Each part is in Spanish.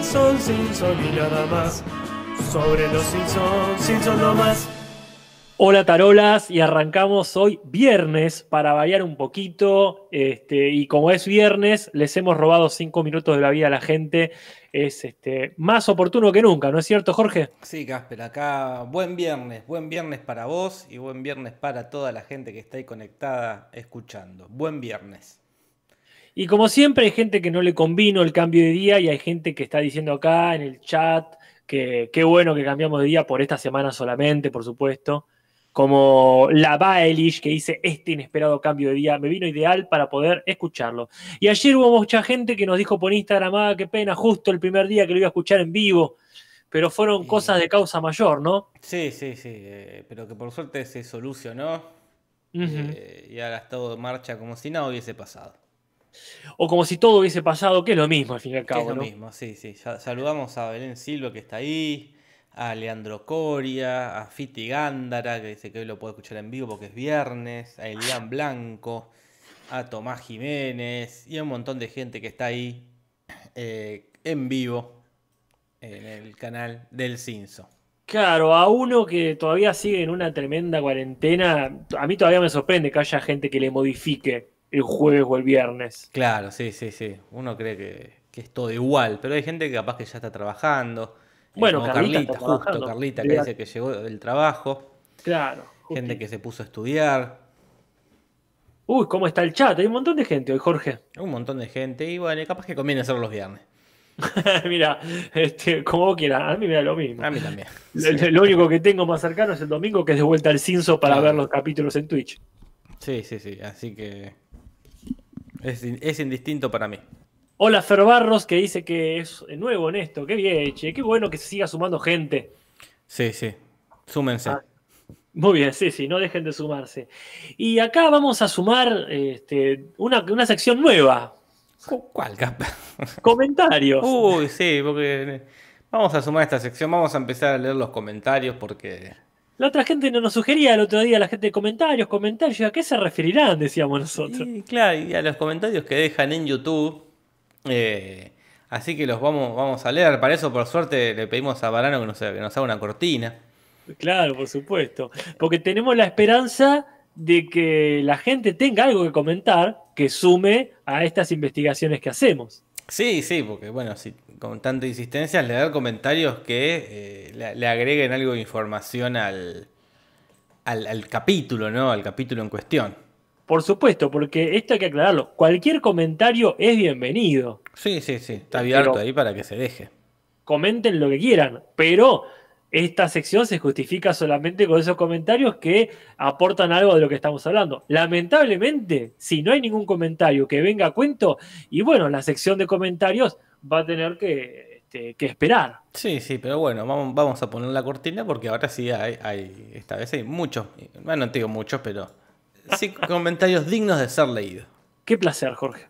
y nada más. Sobre los no más. Hola tarolas y arrancamos hoy viernes para variar un poquito este, y como es viernes les hemos robado cinco minutos de la vida a la gente es este, más oportuno que nunca, ¿no es cierto Jorge? Sí Casper, acá buen viernes, buen viernes para vos y buen viernes para toda la gente que está ahí conectada escuchando, buen viernes. Y como siempre hay gente que no le convino el cambio de día y hay gente que está diciendo acá en el chat que qué bueno que cambiamos de día por esta semana solamente, por supuesto como la Baelish que dice este inesperado cambio de día me vino ideal para poder escucharlo. Y ayer hubo mucha gente que nos dijo por Instagram, ah, qué pena, justo el primer día que lo iba a escuchar en vivo, pero fueron cosas de causa mayor, ¿no? Sí, sí, sí, eh, pero que por suerte se solucionó eh, y ha estado en marcha como si nada hubiese pasado. O como si todo hubiese pasado, que es lo mismo al fin y al cabo. es lo mismo, sí, sí. Saludamos a Belén Silva que está ahí a Leandro Coria, a Fiti Gándara, que dice que hoy lo puede escuchar en vivo porque es viernes, a Elian Blanco, a Tomás Jiménez y a un montón de gente que está ahí eh, en vivo en el canal del Cinso. Claro, a uno que todavía sigue en una tremenda cuarentena, a mí todavía me sorprende que haya gente que le modifique el jueves o el viernes. Claro, sí, sí, sí. Uno cree que, que es todo igual, pero hay gente que capaz que ya está trabajando bueno, Carlita, justo Carlita que dice que llegó del trabajo. Claro. Gente que se puso a estudiar. Uy, ¿cómo está el chat? Hay un montón de gente hoy, Jorge. Un montón de gente. Y bueno, capaz que conviene hacerlo los viernes. mira, este, como vos quieras, a mí me da lo mismo. A mí también. Lo, único que tengo más cercano es el domingo, que es de vuelta al Cinso para ver los capítulos en Twitch. Sí, sí, sí. Así que es, es indistinto para mí. Hola Fer Barros, que dice que es nuevo en esto. Qué bien, che. Qué bueno que se siga sumando gente. Sí, sí. Súmense. Ah, muy bien, sí, sí, no dejen de sumarse. Y acá vamos a sumar este, una, una sección nueva. ¿Cuál? Comentarios. Uy, sí, porque vamos a sumar esta sección, vamos a empezar a leer los comentarios porque... La otra gente no nos sugería el otro día, la gente de comentarios, comentarios, ¿a qué se referirán? Decíamos nosotros. Y, claro, y a los comentarios que dejan en YouTube eh, así que los vamos, vamos a leer. Para eso, por suerte, le pedimos a Barano que nos, que nos haga una cortina. Claro, por supuesto. Porque tenemos la esperanza de que la gente tenga algo que comentar que sume a estas investigaciones que hacemos. Sí, sí, porque bueno, si, con tanta insistencia, leer comentarios que eh, le, agreguen algo de información al, al, al capítulo, ¿no? Al capítulo en cuestión. Por supuesto, porque esto hay que aclararlo. Cualquier comentario es bienvenido. Sí, sí, sí. Está abierto ahí para que se deje. Comenten lo que quieran, pero esta sección se justifica solamente con esos comentarios que aportan algo de lo que estamos hablando. Lamentablemente, si no hay ningún comentario que venga a cuento, y bueno, la sección de comentarios va a tener que, este, esperar. Sí, sí, pero bueno, vamos, vamos, a poner la cortina porque ahora sí hay, hay esta vez hay muchos, bueno, no digo muchos, pero Sí, comentarios dignos de ser leídos. Qué placer, Jorge.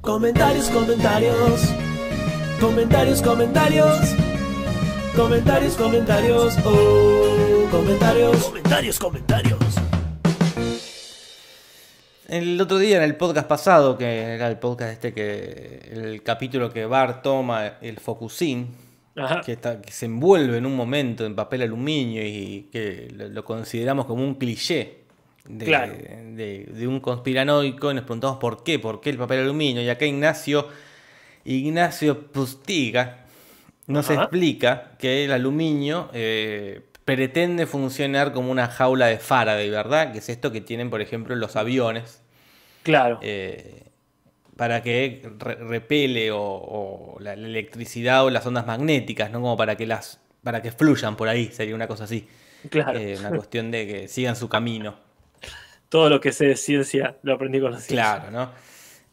Comentarios, comentarios. Comentarios, comentarios. Comentarios, comentarios. Oh, comentarios. Comentarios, comentarios. El otro día en el podcast pasado, que era el podcast este que. el capítulo que Bar toma el Focusin que, se envuelve en un momento en papel aluminio y que lo, consideramos como un cliché de, un conspiranoico y nos preguntamos por qué, por qué el papel aluminio. Y acá Ignacio, Ignacio Pustiga nos explica que el aluminio eh, pretende funcionar como una jaula de Faraday, ¿verdad? Que es esto que tienen, por ejemplo, los aviones. Claro. Eh, para que repele o, la, electricidad o las ondas magnéticas, ¿no? Como para que las para que fluyan por ahí, sería una cosa así. Claro. Eh, una cuestión de que sigan su camino. Todo lo que sé de ciencia lo aprendí con la ciencia. Claro, ¿no?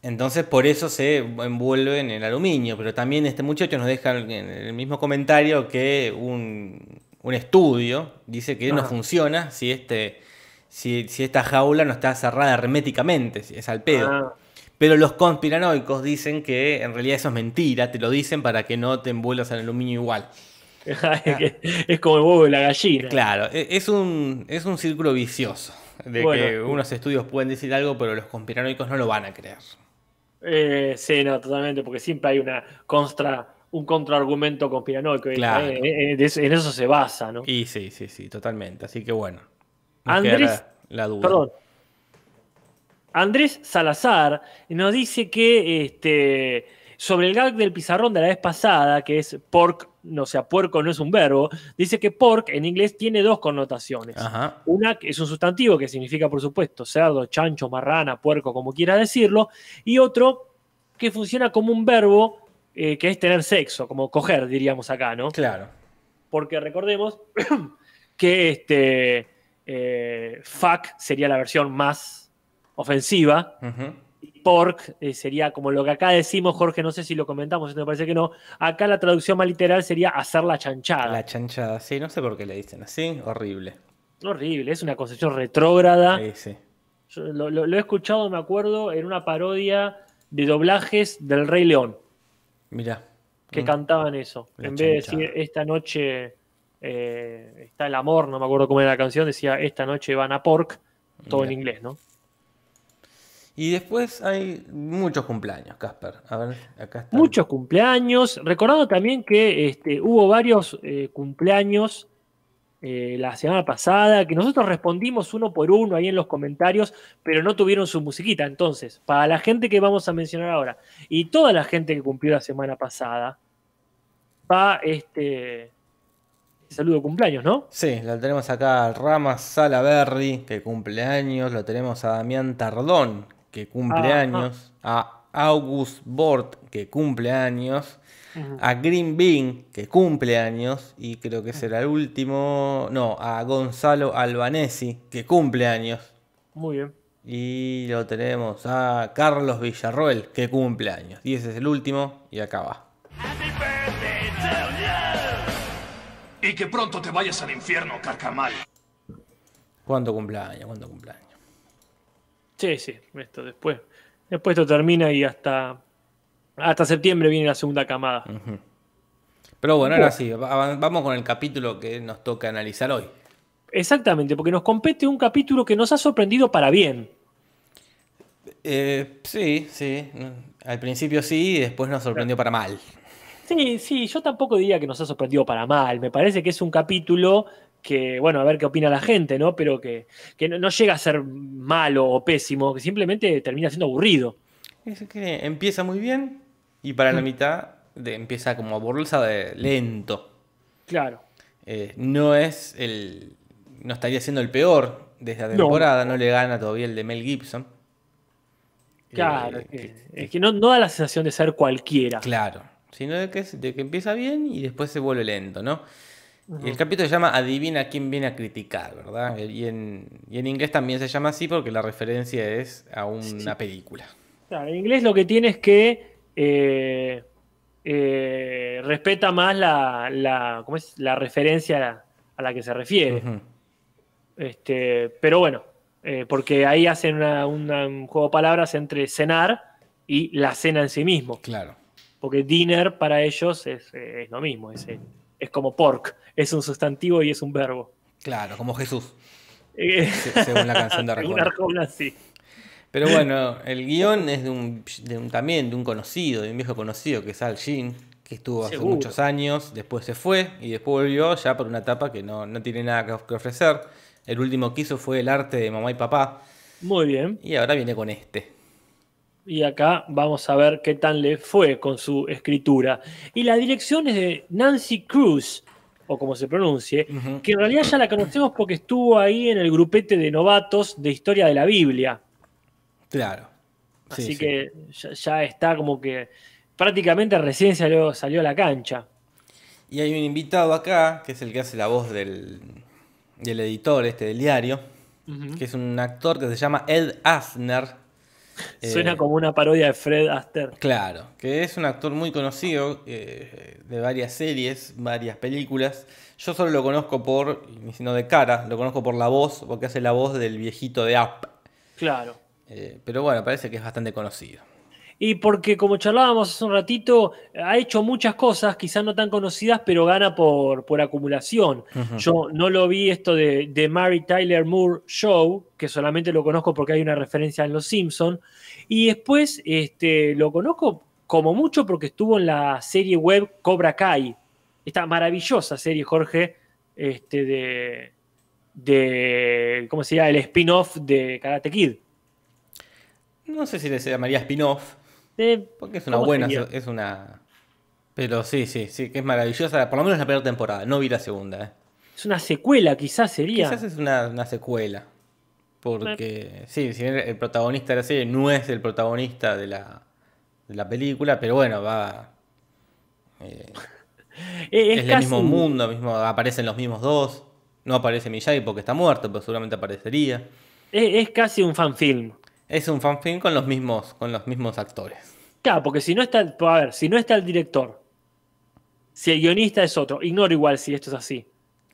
Entonces por eso se envuelve en el aluminio, pero también este muchacho nos deja en el mismo comentario que un, estudio dice que no funciona si, este, si, esta jaula no está cerrada herméticamente, si es al pedo. Ah. Pero los conspiranoicos dicen que en realidad eso es mentira, te lo dicen para que no te envuelvas en aluminio igual. es como el huevo de la gallina. Claro, e, es un, es un círculo vicioso. De que unos estudios pueden decir algo, pero los conspiranoicos no lo van a creer. Eh, sí, no, totalmente, porque siempre hay una contra, un contraargumento conspiranoico. Claro. Eh, eh, en eso se basa, ¿no? Y sí, sí, sí, totalmente. Así que bueno. Andrés, la, duda. Perdón. Andrés Salazar nos dice que este, sobre el gag del pizarrón de la vez pasada, que es pork, no sea, puerco no es un verbo, dice que pork en inglés tiene dos connotaciones. Una que es un sustantivo que significa, por supuesto, cerdo, chancho, marrana, puerco, como quiera decirlo, y otro que funciona como un verbo eh, que es tener sexo, como coger, diríamos acá, ¿no? Claro. Porque recordemos que este eh, fuck sería la versión más ofensiva pork eh, sería como lo que acá decimos, Jorge, no sé si lo comentamos, me parece que no. Acá la traducción más literal sería hacer la chanchada. La chanchada, sí, no sé por qué le dicen así, horrible. Horrible, es una concepción retrógrada. Sí, sí. lo, he escuchado, me acuerdo, en una parodia de doblajes del Rey León. Mira. Que mm. cantaban eso. en vez de decir esta noche eh, está el amor, no me acuerdo cómo era la canción, decía esta noche van a pork, todo en inglés, ¿no? Y después hay muchos cumpleaños, Casper. A ver, acá está. Muchos cumpleaños. Recordando también que este, hubo varios eh, cumpleaños eh, la semana pasada, que nosotros respondimos uno por uno ahí en los comentarios, pero no tuvieron su musiquita. Entonces, para la gente que vamos a mencionar ahora y toda la gente que cumplió la semana pasada, va este saludo cumpleaños, ¿no? Sí, lo tenemos acá a Ramas Salaberry, que cumpleaños, lo tenemos a Damián Tardón, que cumple años, a August Bort, que cumple años, a Green Bean, que cumple años, y creo que será el último, no, a Gonzalo Albanesi, que cumple años. Muy bien. Y lo tenemos a Carlos Villarroel, que cumple años. Y ese es el último, y acá va. Y que pronto te vayas al infierno, carcamal. ¿Cuánto cumpleaños? ¿Cuánto cumpleaños? Sí, sí, esto después. Después esto termina y hasta, hasta septiembre viene la segunda camada. Pero bueno, ahora sí, vamos con el capítulo que nos toca analizar hoy. Exactamente, porque nos compete un capítulo que nos ha sorprendido para bien. Eh, sí, sí. Al principio sí y después nos sorprendió para mal. Sí, sí, yo tampoco diría que nos ha sorprendido para mal. Me parece que es un capítulo que, bueno, a ver qué opina la gente, ¿no? Pero que, no, llega a ser malo o pésimo, que simplemente termina siendo aburrido. Es que empieza muy bien y para la mm. mitad de, empieza como a bolsa de lento. Claro. Eh, no es el. No estaría siendo el peor de esta temporada, no, le gana todavía el de Mel Gibson. Claro, eh, es que, no, no, da la sensación de ser cualquiera. Claro, sino de que, de que empieza bien y después se vuelve lento, ¿no? el capítulo se llama Adivina quién viene a criticar, ¿verdad? Y en, inglés también se llama así porque la referencia es a una película. Claro, en inglés lo que tiene es que eh, eh, respeta más la, la, es? la referencia a la, que se refiere. este, pero bueno, eh, porque ahí hacen un juego de palabras entre cenar y la cena en sí mismo. Claro. Porque dinner para ellos es, lo mismo, es es como pork, es un sustantivo y es un verbo. Claro, como Jesús. Eh, según la canción de Arjona. sí. Pero bueno, el guion es de un, también de un conocido, de un viejo conocido que es Al Jean, que estuvo hace muchos años, después se fue y después volvió ya por una etapa que no, no tiene nada que ofrecer. El último que hizo fue el arte de mamá y papá. Muy bien. Y ahora viene con este y acá vamos a ver qué tan le fue con su escritura. Y la dirección es de Nancy Cruz, o como se pronuncie, que en realidad ya la conocemos porque estuvo ahí en el grupete de novatos de historia de la Biblia. Claro. Así que Ya, está como que prácticamente recién salió, salió a la cancha. Y hay un invitado acá, que es el que hace la voz del, editor este del diario, que es un actor que se llama Ed Asner Suena eh, como una parodia de Fred Astaire. Claro, que es un actor muy conocido eh, de varias series, varias películas. Yo solo lo conozco por, sino de cara, lo conozco por la voz, porque hace la voz del viejito de Up. Claro. Eh, pero bueno, parece que es bastante conocido. Y porque, como charlábamos hace un ratito, ha hecho muchas cosas, quizás no tan conocidas, pero gana por, por acumulación. Yo no lo vi esto de, de, Mary Tyler Moore Show, que solamente lo conozco porque hay una referencia en Los Simpsons. Y después este, lo conozco como mucho porque estuvo en la serie web Cobra Kai. Esta maravillosa serie, Jorge, este, de, de, ¿cómo se llama? El spin-off de Karate Kid. No sé si le llamaría spin-off. Porque es una buena, es una... Pero sí, sí, sí, que es maravillosa. Por lo menos la primera temporada, no vi la segunda. ¿eh? Es una secuela, quizás sería. Quizás es una, secuela. Porque, sí, si bien el protagonista de la serie no es el protagonista de la, de la película, pero bueno, va... Eh, es, el mismo mundo, mismo, aparecen los mismos dos. No aparece Miyagi porque está muerto, pero seguramente aparecería. Es, casi un fanfilm. Es un fanfilm con los mismos, con los mismos actores. Claro, porque si no está, a ver, si no está el director, si el guionista es otro, ignoro igual si esto es así.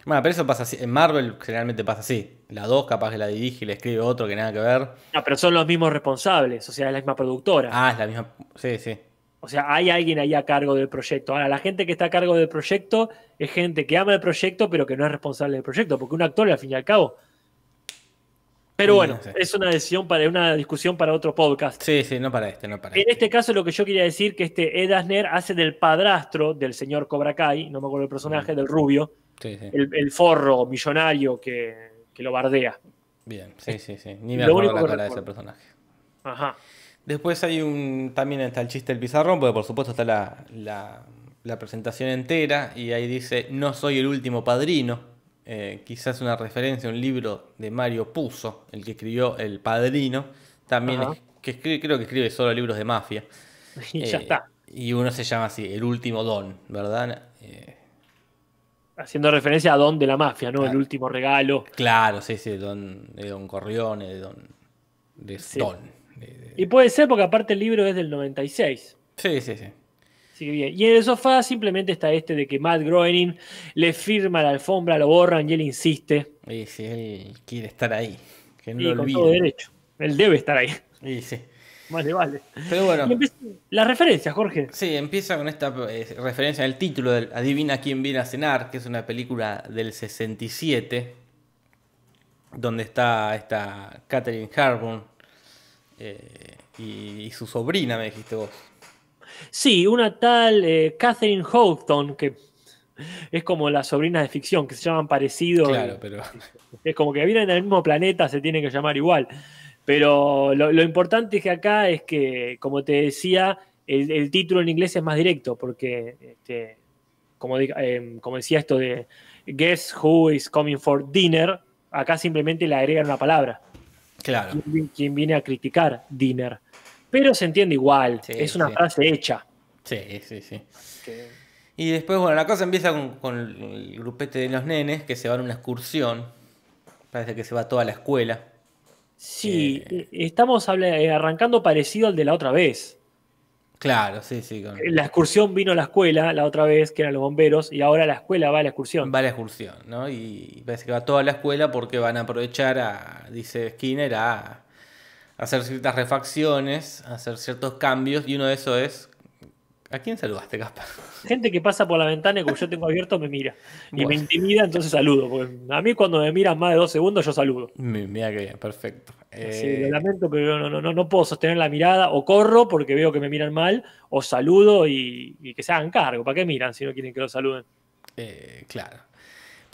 Bueno, pero eso pasa así. En Marvel generalmente pasa así. La 2 capaz que la dirige y le escribe otro que nada que ver. No, pero son los mismos responsables, o sea, es la misma productora. Ah, es la misma. Sí, sí. O sea, hay alguien ahí a cargo del proyecto. Ahora, la gente que está a cargo del proyecto es gente que ama el proyecto, pero que no es responsable del proyecto, porque un actor, al fin y al cabo. Pero bueno, es una decisión para una discusión para otro podcast. Sí, sí, no para este, no para En este. este caso, lo que yo quería decir que este Ed Asner hace del padrastro del señor Cobra Kai, no me acuerdo el personaje, del rubio, el, forro millonario que, lo bardea. Bien, sí, sí, sí. Ni me acuerdo la cara de ese personaje. Ajá. Después hay un. También está el chiste del pizarrón, porque por supuesto está la, presentación entera. Y ahí dice: No soy el último padrino. Eh, quizás una referencia a un libro de Mario Puzo, el que escribió El Padrino. También que creo que escribe solo libros de mafia. Y ya eh, está. Y uno se llama así, El último Don, ¿verdad? Eh, Haciendo referencia a Don de la mafia, ¿no? El último regalo. Claro, sí, sí, Don, de Don Corrione, de Don. De Don. Y puede ser porque aparte el libro es del 96. Sí, sí, sí. Sí, bien. Y en el sofá simplemente está este de que Matt Groening le firma la alfombra, lo borran y él insiste. Y si él quiere estar ahí. Que no y con todo derecho. Él debe estar ahí. Y sí. Vale, vale. Pero bueno. La referencia, Jorge. Sí, empieza con esta eh, referencia al título del Adivina quién viene a cenar, que es una película del 67, donde está esta Catherine Harbon eh, y, su sobrina, me dijiste vos. Sí, una tal eh, Catherine Houghton, que es como las sobrinas de ficción, que se llaman parecido. Claro, pero. Es como que vienen del mismo planeta, se tienen que llamar igual. Pero lo, importante es que acá es que, como te decía, el, título en inglés es más directo, porque, este, como, eh, como decía esto de Guess Who is Coming for Dinner, acá simplemente le agregan una palabra. Claro. Quien, viene a criticar Dinner. Pero se entiende igual, es una frase hecha. Sí, sí, sí. Y después, bueno, la cosa empieza con, el grupete de los nenes que se van a una excursión. Parece que se va toda la escuela. Sí, eh, estamos eh, arrancando parecido al de la otra vez. Claro, sí, sí. La excursión vino a la escuela la otra vez, que eran los bomberos, y ahora la escuela va a la excursión. Va a la excursión, ¿no? Y parece que va toda la escuela porque van a aprovechar a, dice Skinner, a hacer ciertas refacciones, hacer ciertos cambios, y uno de esos es ¿A quién saludaste, Gaspar? Gente que pasa por la ventana y como yo tengo abierto me mira. Y me intimida, entonces saludo. a mí cuando me miran más de dos segundos, yo saludo. Mira que bien, perfecto. Sí, lo eh, lamento, pero no, no, no, puedo sostener la mirada. O corro porque veo que me miran mal, o saludo y, que se hagan cargo. ¿Para qué miran si no quieren que lo saluden? Eh, claro.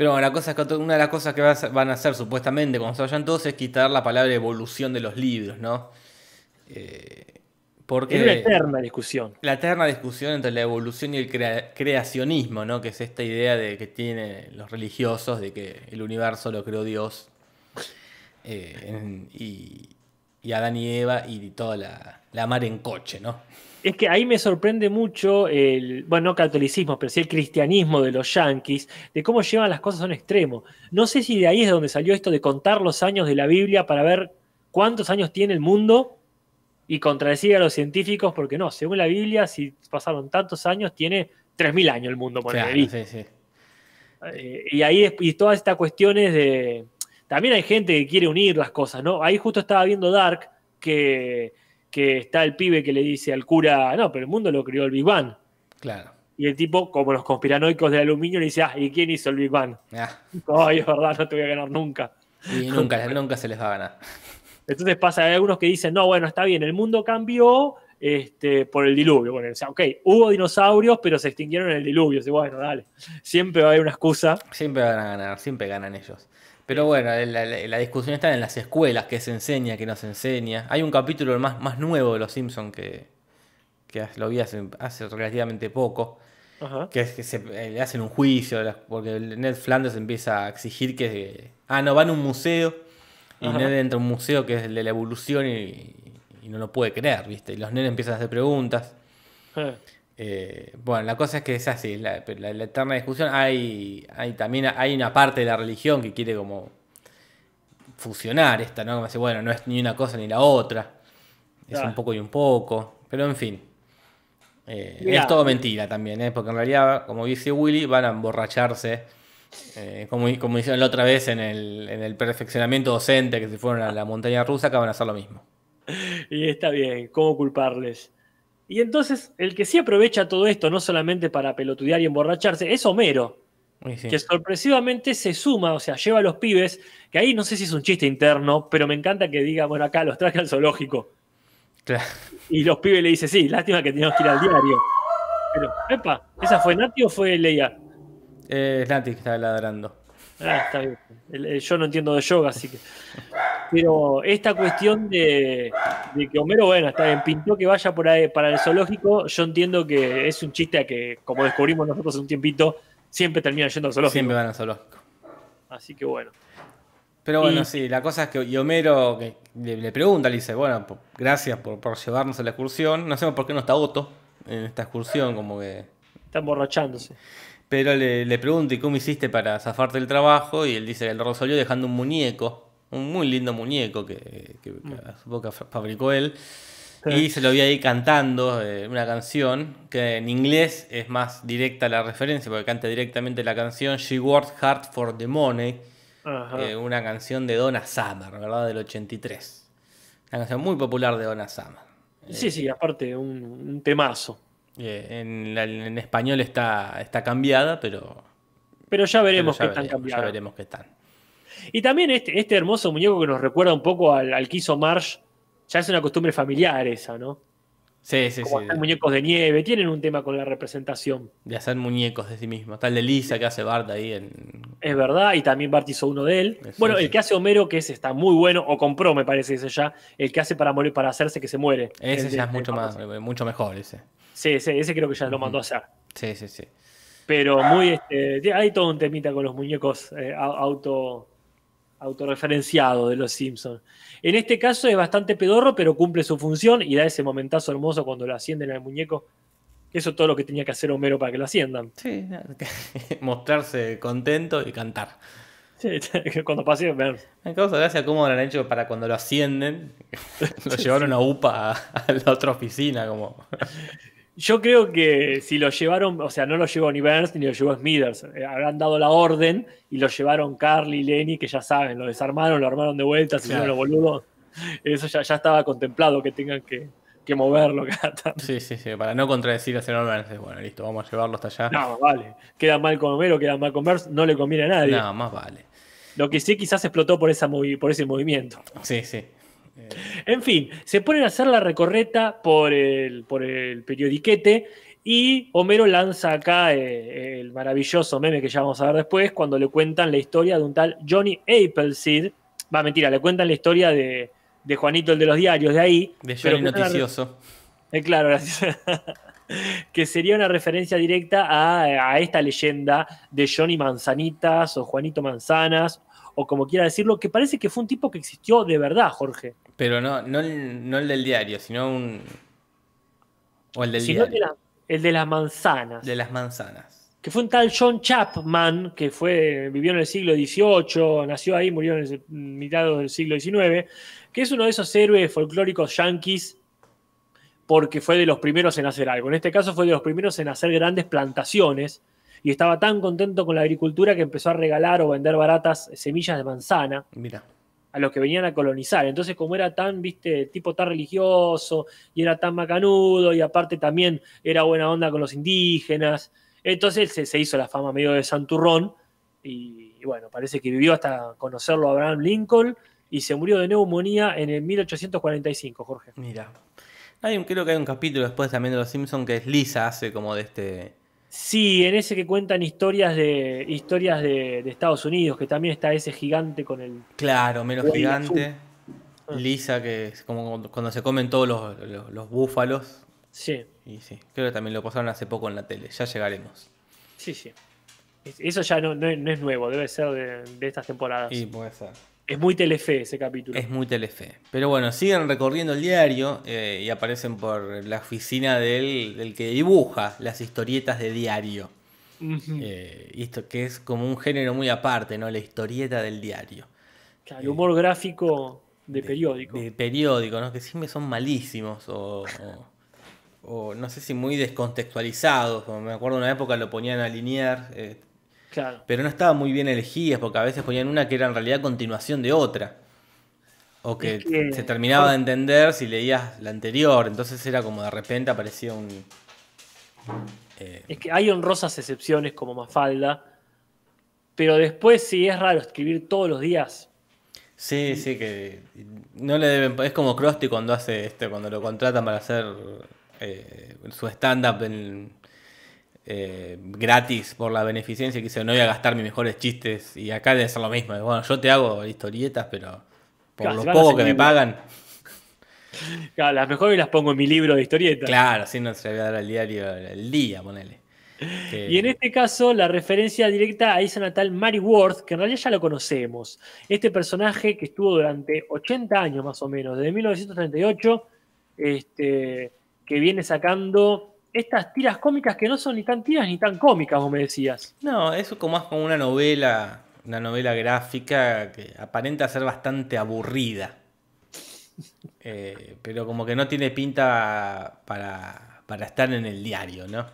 Pero bueno, la cosa que, una de las cosas que van a hacer supuestamente cuando se vayan todos es quitar la palabra evolución de los libros, ¿no? Eh, porque es una eterna discusión. La eterna discusión entre la evolución y el creacionismo, ¿no? Que es esta idea de que tienen los religiosos de que el universo lo creó Dios. Eh, y, Adán y Eva y toda la, mar en coche, ¿no? Es que ahí me sorprende mucho el, bueno, no catolicismo, pero sí el cristianismo de los yanquis, de cómo llevan las cosas a un extremo. No sé si de ahí es donde salió esto de contar los años de la Biblia para ver cuántos años tiene el mundo y contradecir a los científicos, porque no, según la Biblia, si pasaron tantos años, tiene 3.000 años el mundo, por claro, sí, sí. Eh, y ahí y todas estas cuestiones de... También hay gente que quiere unir las cosas, ¿no? Ahí justo estaba viendo Dark que, que está el pibe que le dice al cura, no, pero el mundo lo creó el Big Bang. Claro. Y el tipo, como los conspiranoicos del aluminio, le dice, ah, ¿y quién hizo el Big Bang? Ah. Ay, es verdad, no te voy a ganar nunca. Y nunca, nunca se les va a ganar. Entonces pasa, hay algunos que dicen, no, bueno, está bien, el mundo cambió este, por el diluvio. Bueno, o sea, ok, hubo dinosaurios, pero se extinguieron en el diluvio. Y bueno, dale, siempre va a haber una excusa. Siempre van a ganar, siempre ganan ellos. Pero bueno, la, discusión está en las escuelas, qué se enseña, qué no se enseña. Hay un capítulo más, más nuevo de Los Simpsons que, que lo vi hace, hace relativamente poco, que es que se, eh, le hacen un juicio, porque Ned Flanders empieza a exigir que... Ah, no, van a un museo y Ned entra a un museo que es el de la evolución y, no lo puede creer, ¿viste? Y los nenes empiezan a hacer preguntas. Eh. Eh, bueno, la cosa es que es así, la, eterna discusión. Hay, hay también hay una parte de la religión que quiere como fusionar esta, ¿no? Como dice, bueno, no es ni una cosa ni la otra. Es un poco y un poco. Pero en fin. Eh, es todo mentira también, ¿eh? porque en realidad, como dice Willy, van a emborracharse. Eh, como, como hicieron la otra vez en el, en el perfeccionamiento docente, que se fueron a la montaña rusa, que van a hacer lo mismo. Y está bien, ¿cómo culparles? Y entonces, el que sí aprovecha todo esto, no solamente para pelotudear y emborracharse, es Homero. Que sorpresivamente se suma, o sea, lleva a los pibes, que ahí no sé si es un chiste interno, pero me encanta que diga, bueno, acá los traje al zoológico. Y los pibes le dicen, sí, lástima que tenemos que ir al diario. Pero, epa, ¿esa fue Nati o fue Leia? Eh, es Nati que está ladrando. Ah, está bien. Yo no entiendo de yoga, así que. Pero esta cuestión de, que Homero, bueno, está bien, pintó que vaya por ahí para el zoológico, yo entiendo que es un chiste a que, como descubrimos nosotros hace un tiempito, siempre termina yendo al zoológico. Siempre van al zoológico. Así que bueno. Pero bueno, sí, la cosa es que Homero le, pregunta, le dice, bueno, gracias por, llevarnos a la excursión. No sé por qué no está Otto en esta excursión, como que... Está emborrachándose. Pero le, le pregunta, ¿y cómo hiciste para zafarte del trabajo? Y él dice que lo resolvió dejando un muñeco un muy lindo muñeco que, que, mm. fabricó él. Y se lo vi ahí cantando eh, una canción que en inglés es más directa la referencia, porque canta directamente la canción She Worked Hard for the Money, eh, una canción de Donna Summer, ¿verdad? Del 83. Una canción muy popular de Donna Summer. Sí, eh, sí, aparte, un, temazo. En, en, español está, está cambiada, pero. Pero ya veremos que están cambiadas. Ya veremos que están. Y también este, este hermoso muñeco que nos recuerda un poco al, al que hizo Marsh, ya es una costumbre familiar esa, ¿no? Sí, sí, Como sí. muñecos de nieve, tienen un tema con la representación. De hacer muñecos de sí mismo. Está el de Lisa que hace Bart ahí en. Es verdad, y también Bart hizo uno de él. bueno, el que hace Homero, que ese está muy bueno, o compró, me parece ese ya, el que hace para morir, para hacerse que se muere. Ese ya es mucho más, mucho mejor ese. Sí, ese, ese creo que ya lo mandó a hacer. Sí, sí, sí. Pero muy este, hay todo un temita con los muñecos eh, auto autorreferenciado de los Simpsons. En este caso es bastante pedorro, pero cumple su función y da ese momentazo hermoso cuando lo ascienden al muñeco. Eso es todo lo que tenía que hacer Homero para que lo asciendan. Sí, mostrarse contento y cantar. Sí, cuando pase, ver. Me causa gracia cómo lo han hecho para cuando lo ascienden. lo llevaron a UPA a la otra oficina, como. Yo creo que si lo llevaron, o sea, no lo llevó ni Burns ni lo llevó Smithers, eh, habrán dado la orden y lo llevaron Carly y Lenny, que ya saben, lo desarmaron, lo armaron de vuelta, se hicieron los boludos. Eso ya, ya estaba contemplado que tengan que, que moverlo cada Sí, sí, sí, para no contradecir a señor Burns. Bueno, listo, vamos a llevarlo hasta allá. No, vale. Queda mal con Homero, queda mal con Burns, no le conviene a nadie. No, más vale. Lo que sí quizás explotó por, esa por ese movimiento. Sí, sí. En fin, se ponen a hacer la recorreta por el, por el periodiquete y Homero lanza acá eh, el maravilloso meme que ya vamos a ver después, cuando le cuentan la historia de un tal Johnny Appleseed. Va, mentira, le cuentan la historia de, Juanito, el de los diarios, de ahí. De Johnny Noticioso. Eh, claro, gracias. que sería una referencia directa a, a, esta leyenda de Johnny Manzanitas o Juanito Manzanas o como quiera decirlo, que parece que fue un tipo que existió de verdad, Jorge. Pero no, no, el, del diario, sino un. O el del diario. el de las manzanas. De las manzanas. Que fue un tal John Chapman, que fue, vivió en el siglo XVIII, nació ahí, murió en el mitad del siglo XIX, que es uno de esos héroes folclóricos yanquis porque fue de los primeros en hacer algo. En este caso fue de los primeros en hacer grandes plantaciones y estaba tan contento con la agricultura que empezó a regalar o vender baratas semillas de manzana. Mira. A los que venían a colonizar. Entonces, como era tan, viste, tipo tan religioso y era tan macanudo y aparte también era buena onda con los indígenas, entonces se, se hizo la fama medio de santurrón y, bueno, parece que vivió hasta conocerlo a Abraham Lincoln y se murió de neumonía en el 1845, Jorge. Mira. Hay creo que hay un capítulo después también de Los Simpsons que es Lisa hace como de este Sí, en ese que cuentan historias de historias de, Estados Unidos, que también está ese gigante con el. Claro, menos gigante. Ah. Lisa, que es como cuando se comen todos los, búfalos. Sí. Y sí, creo que también lo pasaron hace poco en la tele. Ya llegaremos. Sí, sí. Eso ya no, es nuevo, debe ser de, de estas temporadas. Sí, puede ser. Es muy telefe ese capítulo. Es muy telefe. Pero bueno, siguen recorriendo el diario eh, y aparecen por la oficina del, que dibuja las historietas de diario. Eh, y esto que es como un género muy aparte, ¿no? La historieta del diario. el humor gráfico de, periódico. De periódico, ¿no? Que siempre son malísimos o, o, no sé si muy descontextualizados. Como me acuerdo una época lo ponían a alinear. Eh, pero no estaba muy bien elegidas porque a veces ponían una que era en realidad continuación de otra. O que, se terminaba de entender si leías la anterior. Entonces era como de repente aparecía un. Eh, es que hay honrosas excepciones como Mafalda. Pero después sí es raro escribir todos los días. Sí, sí, que no le deben. Es como Krusty cuando hace este, cuando lo contratan para hacer eh, su stand-up en, eh, gratis por la beneficencia que dice no voy a gastar mis mejores chistes y acá debe ser lo mismo. Bueno, yo te hago historietas, pero por lo poco que me pagan. Claro, las mejores las pongo en mi libro de historietas. Claro, así no se le voy a dar al diario el día, ponele. Y en este caso, la referencia directa a esa natal Mary Worth, que en realidad ya lo conocemos. Este personaje que estuvo durante 80 años más o menos, desde 1938, este, que viene sacando estas tiras cómicas que no son ni tan tiras ni tan cómicas, vos me decías. No, eso como más como una novela, una novela gráfica que aparenta ser bastante aburrida. Eh, pero como que no tiene pinta para, para estar en el diario, ¿no?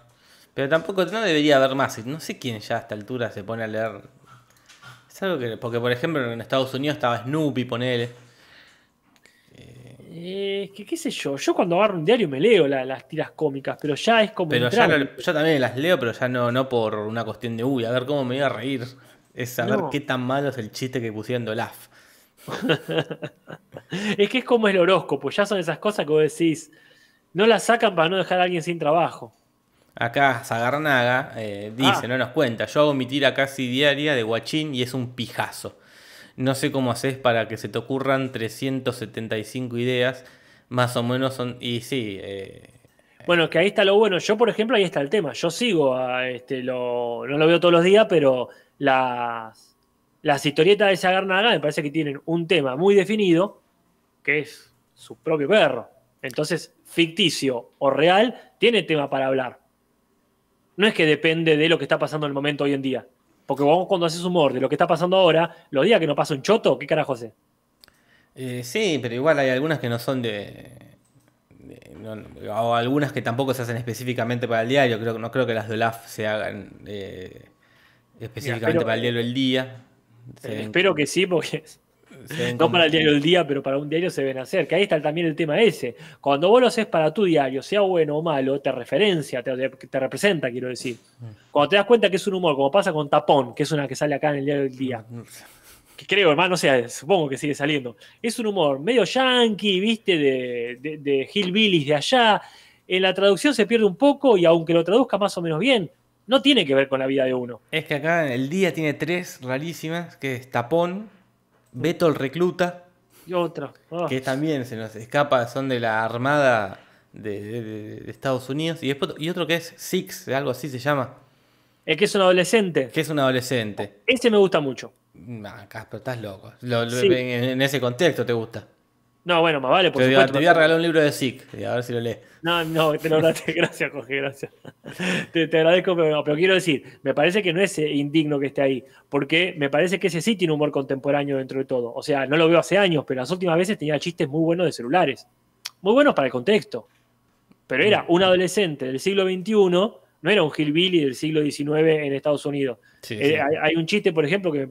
Pero tampoco no debería haber más. No sé quién ya a esta altura se pone a leer. Es algo que. Porque, por ejemplo, en Estados Unidos estaba Snoopy, ponele. Eh, que qué sé yo, yo cuando agarro un diario me leo las tiras cómicas, pero ya es como. Pero ya yo también las leo, pero ya no, no por una cuestión de uy, a ver cómo me voy a reír. Es saber qué tan malo es el chiste que pusieron de Olaf. es que es como el horóscopo, ya son esas cosas que vos decís, no las sacan para no dejar a alguien sin trabajo. Acá Zagarnaga eh, dice, ah. no nos cuenta, yo hago mi tira casi diaria de guachín y es un pijazo. No sé cómo haces para que se te ocurran 375 ideas, más o menos son... Y sí... Eh, bueno, que ahí está lo bueno. Yo, por ejemplo, ahí está el tema. Yo sigo, este, lo, no lo veo todos los días, pero las, las historietas de Sagarnaga me parece que tienen un tema muy definido, que es su propio perro. Entonces, ficticio o real, tiene tema para hablar. No es que depende de lo que está pasando en el momento hoy en día. Porque vos cuando haces humor de lo que está pasando ahora, los días que no pasa un choto, ¿qué carajo hace? Eh, sí, pero igual hay algunas que no son de. o algunas que tampoco se hacen específicamente para el diario. Creo, no creo que las de Olaf se hagan eh, específicamente para el diario del día. Eh, espero que sí, porque no para el diario del día, pero para un diario se ven hacer. Que ahí está también el tema ese. Cuando vos lo haces para tu diario, sea bueno o malo, te referencia, te, representa, quiero decir. Cuando te das cuenta que es un humor, como pasa con Tapón, que es una que sale acá en el diario del día. Que creo, hermano, no sé, supongo que sigue saliendo. Es un humor medio yankee, viste, de, de, de Hillbillies de allá. En la traducción se pierde un poco y aunque lo traduzca más o menos bien, no tiene que ver con la vida de uno. Es que acá el día tiene tres rarísimas, que es Tapón, Beto el recluta. Y otro. Ah. Que también se nos escapa, son de la Armada de, Estados Unidos. Y, después, y otro que es Six, algo así se llama. Es que es un adolescente. Que es un adolescente. Ese me gusta mucho. Nah, Casper, estás loco. en, ese contexto te gusta. No, bueno, más vale, por te, supuesto. Te voy a regalar un libro de SIC, a ver si lo lees. No, no, te lo agradezco, gracias, Jorge, gracias. Te, agradezco, pero, pero, quiero decir, me parece que no es indigno que esté ahí, porque me parece que ese sí tiene humor contemporáneo dentro de todo. O sea, no lo veo hace años, pero las últimas veces tenía chistes muy buenos de celulares. Muy buenos para el contexto. Pero era un adolescente del siglo XXI, no era un hillbilly del siglo XIX en Estados Unidos. Eh, hay, un chiste, por ejemplo, que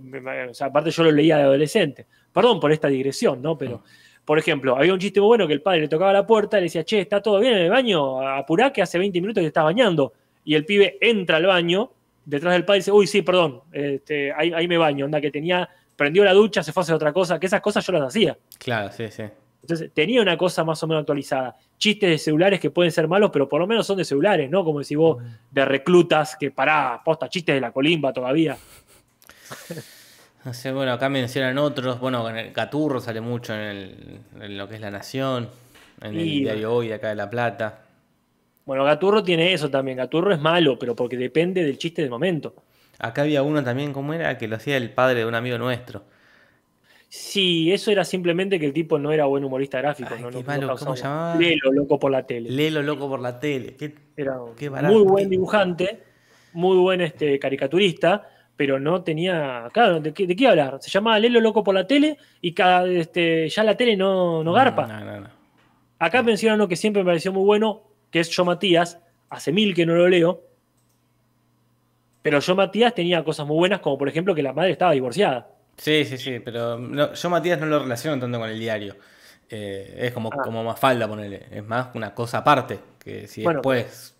aparte yo lo leía de adolescente, Perdón por esta digresión, ¿no? Pero, por ejemplo, había un chiste muy bueno que el padre le tocaba la puerta y le decía, che, ¿está todo bien en el baño? Apurá que hace 20 minutos que estás bañando. Y el pibe entra al baño, detrás del padre y dice, uy, sí, perdón, este, ahí, ahí me baño, onda que tenía, prendió la ducha, se fue a hacer otra cosa, que esas cosas yo las hacía. Claro, sí, sí. Entonces tenía una cosa más o menos actualizada. Chistes de celulares que pueden ser malos, pero por lo menos son de celulares, ¿no? Como decís vos, de reclutas, que pará, posta, chistes de la colimba todavía. No sé, bueno, acá mencionan otros. Bueno, en el Caturro sale mucho en, lo que es La Nación, en el diario Hoy de acá de La Plata. Bueno, Gaturro tiene eso también. Gaturro es malo, pero porque depende del chiste del momento. Acá había uno también, ¿cómo era? Que lo hacía el padre de un amigo nuestro. Sí, eso era simplemente que el tipo no era buen humorista gráfico. no, ¿Cómo se llamaba? Lelo, loco por la tele. Lelo, loco por la tele. era muy buen dibujante, muy buen este, caricaturista, pero no tenía. Claro, ¿de qué, de hablar? Se llamaba Lelo, loco por la tele y cada, este, ya la tele no, no garpa. No, no, no. Acá mencionan uno que siempre me pareció muy bueno, que es Yo Matías. Hace mil que no lo leo. Pero Yo Matías tenía cosas muy buenas, como por ejemplo que la madre estaba divorciada. Sí, sí, sí, pero yo Matías no lo relaciono tanto con el diario. Eh, es como, ah. como más falda ponerle. Es más una cosa aparte. Que si después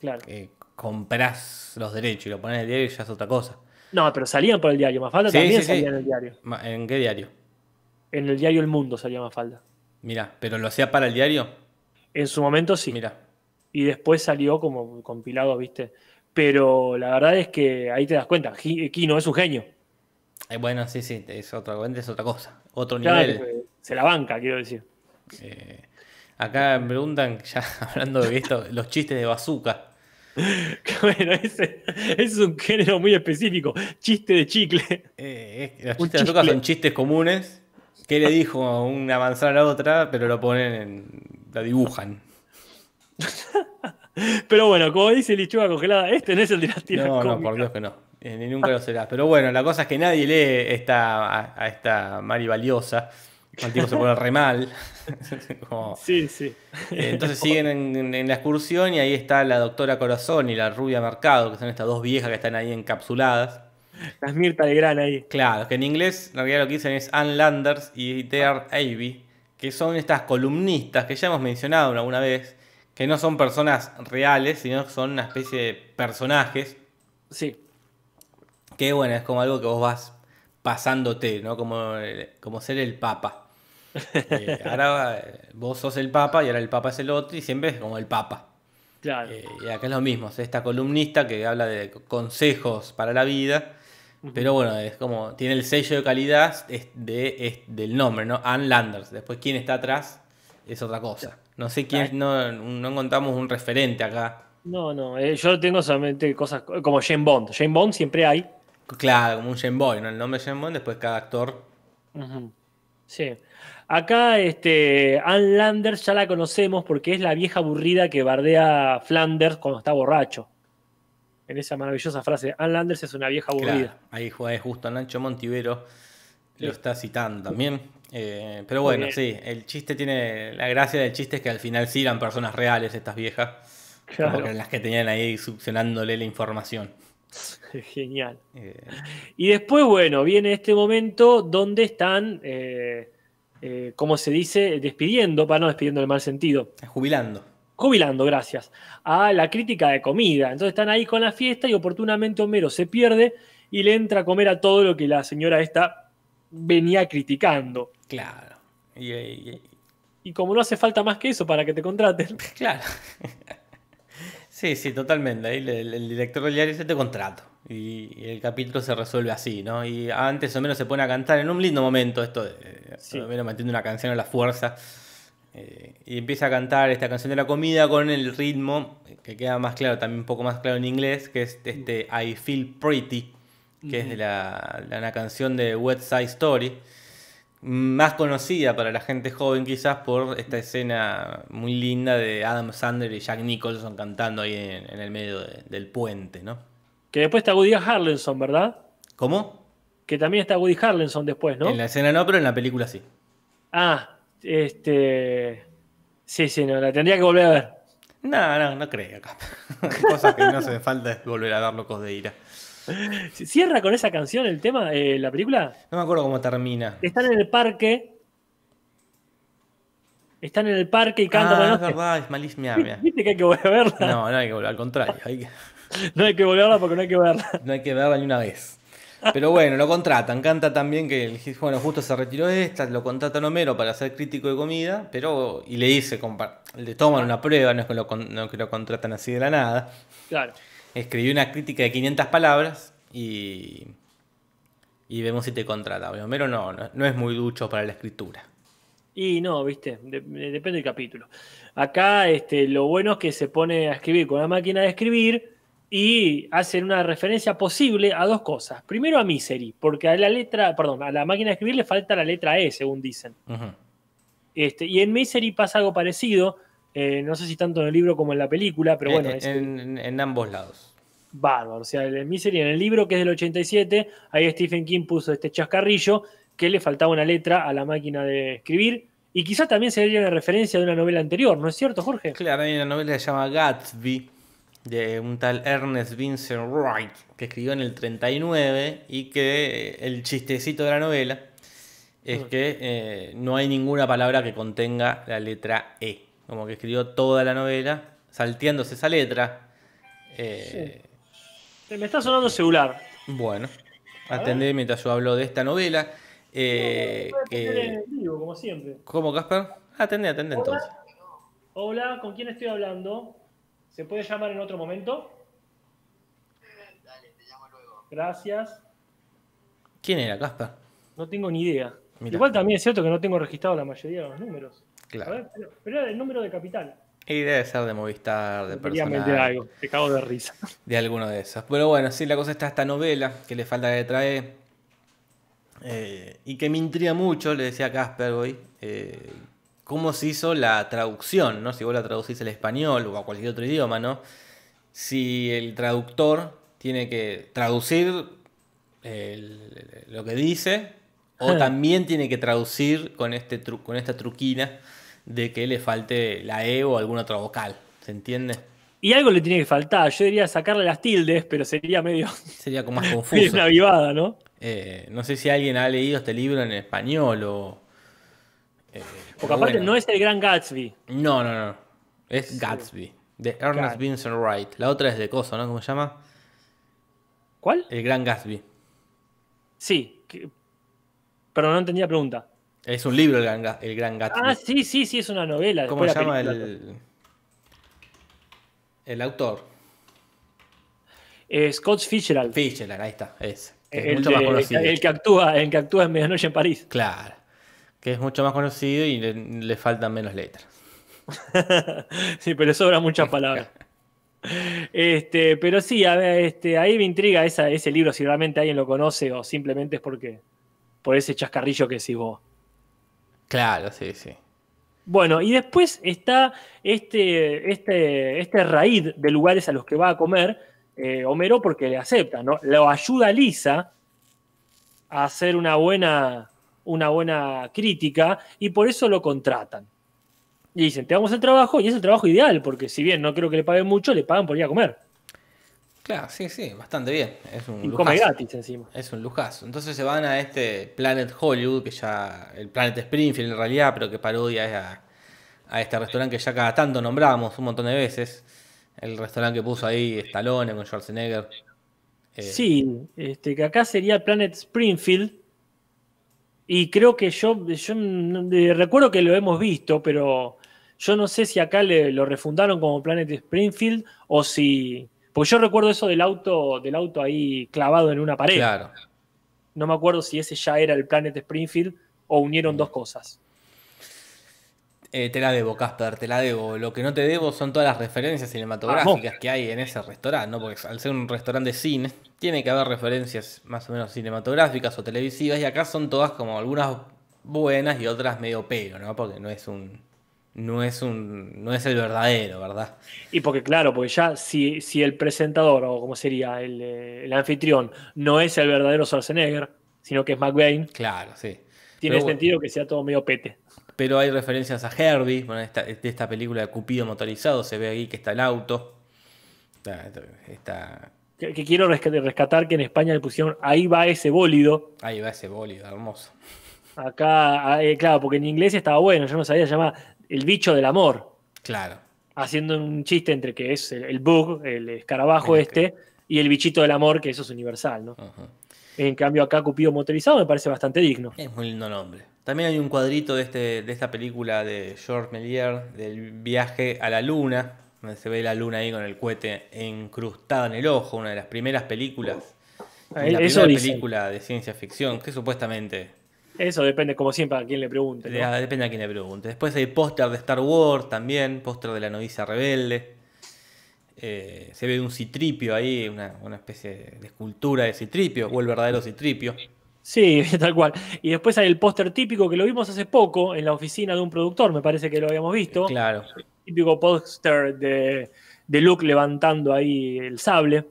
claro. Eh, compras los derechos y lo pones en el diario ya es otra cosa. No, pero salían por el diario. Mafalda también salía en el diario. ¿En qué diario? En el diario El Mundo salía Mafalda. Mira, ¿pero lo hacía para el diario? En su momento sí. Mira. Y después salió como compilado, ¿viste? Pero la verdad es que ahí te das cuenta. Kino es un genio. Eh, bueno, sí, sí, es otra, es otra cosa, otro nivel. Se la banca, quiero decir. Eh, acá me preguntan, ya hablando de esto, los chistes de bazooka. bueno, ese, es un género muy específico, chiste de chicle. Eh, los chistes de son chistes comunes. que le dijo una manzana a la otra? Pero lo ponen, en, la dibujan. pero bueno, como dice Lichuga congelada, este no es el de las tiras No, no, por Dios que no. Eh, ni nunca lo será. Pero bueno, la cosa es que nadie lee esta, a, esta Mari Valiosa. Contigo se pone re mal. sí, sí. Eh, entonces siguen en, la excursión y ahí está la doctora Corazón y la rubia Mercado, que son estas dos viejas que están ahí encapsuladas. Las Mirta de Gran ahí. Claro, que en inglés en realidad lo que dicen es Ann Landers y Dare Avey, que son estas columnistas que ya hemos mencionado alguna vez, que no son personas reales, sino son una especie de personajes. Sí que bueno, es como algo que vos vas pasándote, ¿no? Como, como ser el papa. Eh, ahora eh, vos sos el papa y ahora el papa es el otro y siempre es como el papa. Claro. Eh, y acá es lo mismo, es esta columnista que habla de consejos para la vida, pero bueno, es como, tiene el sello de calidad de, del nombre, ¿no? Ann Landers. Después quién está atrás es otra cosa. No sé quién, no, no encontramos un referente acá. No, no, yo tengo solamente cosas como Jane Bond. Jane Bond siempre hay Claro, como un Game Boy, ¿no? El nombre Game Boy, después cada actor. Sí. Acá, este, Ann Landers ya la conocemos porque es la vieja aburrida que bardea Flanders cuando está borracho. En esa maravillosa frase, Ann Landers es una vieja aburrida. ahí juega justo Nacho Montivero, lo está citando también. Eh, pero bueno, sí, el chiste tiene. La gracia del chiste es que al final sí eran personas reales estas viejas. Claro. Como las que tenían ahí succionándole la información. Genial. Eh, y después, bueno, viene este momento donde están, eh, eh, como se dice, despidiendo, para no despidiendo en el mal sentido. Jubilando. Jubilando, gracias. A la crítica de comida. Entonces están ahí con la fiesta y oportunamente Homero se pierde y le entra a comer a todo lo que la señora esta venía criticando. Claro. Y, y como no hace falta más que eso para que te contraten. Claro. Sí, sí, totalmente. Ahí el, director del diario dice te contrato. Y, el capítulo se resuelve así, ¿no? Y antes o menos se pone a cantar en un lindo momento esto de sí. menos metiendo una canción a la fuerza. Eh, y empieza a cantar esta canción de la comida con el ritmo que queda más claro, también un poco más claro en inglés, que es este I Feel Pretty, que es de la, la, una canción de West Side Story más conocida para la gente joven quizás por esta escena muy linda de Adam Sandler y Jack Nicholson cantando ahí en, el medio del puente, ¿no? Que después está Woody Harrelson, ¿verdad? ¿Cómo? Que también está Woody Harrelson después, ¿no? En la escena no, pero en la película sí. Ah, este... Sí, sí, no, la tendría que volver a ver. No, no, no creo. Cosas que no hace falta es volver a dar locos de ira. ¿Cierra con esa canción el tema, eh, la película? No me acuerdo cómo termina. Están en el parque. Están en el parque y cantan. Ah, es verdad, es malísima. ¿Viste que hay que volver a verla? No, no hay que volver, al contrario. no hay que volver a verla porque no hay que verla. No hay que verla ni una vez. Pero bueno, lo contratan. Canta también que, bueno, justo se retiró esta, lo contratan Homero para ser crítico de comida, pero, y le dice, le toman una prueba, no es que lo, no que lo contratan así de la nada. Claro. Escribió una crítica de 500 palabras y, y vemos si te contrata. Homero no, no, es muy ducho para la escritura. Y no, viste, depende del capítulo. Acá este, lo bueno es que se pone a escribir con la máquina de escribir y hacen una referencia posible a dos cosas. Primero a Misery, porque a la letra, perdón, a la máquina de escribir le falta la letra E, según dicen. este, y en Misery pasa algo parecido, eh, no sé si tanto en el libro como en la película, pero bueno. en, ambos lados. Bárbaro, o sea, en Misery, en el libro que es del 87, ahí Stephen King puso este chascarrillo que le faltaba una letra a la máquina de escribir. Y quizás también sería una referencia de una novela anterior, ¿no es cierto, Jorge? Claro, hay una novela que se llama Gatsby, de un tal Ernest Vincent Wright, que escribió en el 39 y que el chistecito de la novela es que eh, no hay ninguna palabra que contenga la letra E. Como que escribió toda la novela salteándose esa letra. Eh, Me está sonando celular. Bueno, atendé mientras yo hablo de esta novela. Eh, como siempre. ¿Cómo, Casper? Atendé, atendé entonces. Hola, ¿con quién estoy hablando? ¿Se puede llamar en otro momento? Dale, te llamo luego. Gracias. ¿Quién era, Casper? No tengo ni idea. Igual también es cierto que no tengo registrado la mayoría de los números. Claro. A ver, pero, era el número de capital. Y debe ser de Movistar, de personal. de algo, te cago de risa. De alguno de esos. Pero bueno, sí, la cosa está esta novela, que le falta que trae. Eh, y que me intriga mucho, le decía Casper hoy, eh, cómo se hizo la traducción, ¿no? Si vos la traducís al español o a cualquier otro idioma, ¿no? Si el traductor tiene que traducir lo que dice o también tiene que traducir con, este con esta truquina de que le falte la E o alguna otra vocal, ¿se entiende? Y algo le tiene que faltar, yo diría sacarle las tildes, pero sería medio... Sería como más confuso. una vivada, ¿no? Eh, no sé si alguien ha leído este libro en español o... Porque aparte no es el Gran Gatsby. No, no, no. Es Gatsby. De Ernest Vincent Wright. La otra es de Coso, ¿no? ¿Cómo se llama? ¿Cuál? El Gran Gatsby. Sí. Pero no entendía la pregunta. Es un libro el Gran, el Gran Gatsby. Ah, sí, sí, sí, es una novela. ¿Cómo se llama el, el autor? Eh, Scott Fitzgerald. Fitzgerald, ahí está. Es, el, mucho más conocido. El, que actúa, el que actúa en Medianoche en París. Claro que es mucho más conocido y le, faltan menos letras. sí, pero sobran muchas palabras. Este, pero sí, a ver, este, ahí me intriga esa, ese libro, si realmente alguien lo conoce o simplemente es porque por ese chascarrillo que decís vos. Claro, sí, sí. Bueno, y después está este, este, este raíz de lugares a los que va a comer eh, Homero porque le acepta, ¿no? Lo ayuda a Lisa a hacer una buena, una buena crítica y por eso lo contratan. Y dicen, te damos el trabajo y es el trabajo ideal, porque si bien no creo que le paguen mucho, le pagan por ir a comer. Claro, sí, sí, bastante bien. Es un y come gratis encima. Es un lujazo. Entonces se van a este Planet Hollywood, que ya. El Planet Springfield en realidad, pero que parodia a, a este restaurante que ya cada tanto nombramos un montón de veces. El restaurante que puso ahí Stallone con Schwarzenegger. Eh, sí, este, que acá sería Planet Springfield, y creo que yo, yo recuerdo que lo hemos visto, pero yo no sé si acá le, lo refundaron como Planet Springfield o si. Porque yo recuerdo eso del auto, del auto ahí clavado en una pared. Claro. No me acuerdo si ese ya era el Planet Springfield o unieron dos cosas. Eh, te la debo, Casper, te la debo. Lo que no te debo son todas las referencias cinematográficas que hay en ese restaurante, ¿no? Porque al ser un restaurante de cine, tiene que haber referencias más o menos cinematográficas o televisivas, y acá son todas como algunas buenas y otras medio pero, ¿no? Porque no es un. No es un. no es el verdadero, ¿verdad? Y porque, claro, porque ya si, si el presentador, o como sería, el, eh, el anfitrión, no es el verdadero Schwarzenegger, sino que es McBain. Claro, sí. Tiene sentido que sea todo medio pete. Pero hay referencias a Herbie, bueno, esta, de esta película de Cupido motorizado, se ve ahí que está el auto. Está, que, que quiero resca- rescatar que en España le pusieron ahí va ese bólido. Ahí va ese bólido, hermoso. Acá, ah, eh, claro, porque en inglés estaba bueno, yo no sabía, se llama el bicho del amor. Claro. Haciendo un chiste entre que es el, el bug, el escarabajo este, y el bichito del amor, que eso es universal, ¿no? En cambio, acá Cupido motorizado me parece bastante digno. Es muy lindo nombre. También hay un cuadrito de, este, de esta película de George Méliès, del viaje a la luna, donde se ve la luna ahí con el cohete incrustado en el ojo, una de las primeras películas. Ah, la eso primera película de ciencia ficción, que supuestamente Eso depende, como siempre, a quien le pregunte. ¿no? de- depende a quien le pregunte. Después hay póster de Star Wars también, póster de la novicia rebelde. Eh, se ve un citripio ahí, una, una especie de escultura de citripio, o el verdadero citripio. Sí, tal cual. Y después hay el póster típico que lo vimos hace poco en la oficina de un productor, me parece que lo habíamos visto. Claro. Típico póster de, de Luke levantando ahí el sable.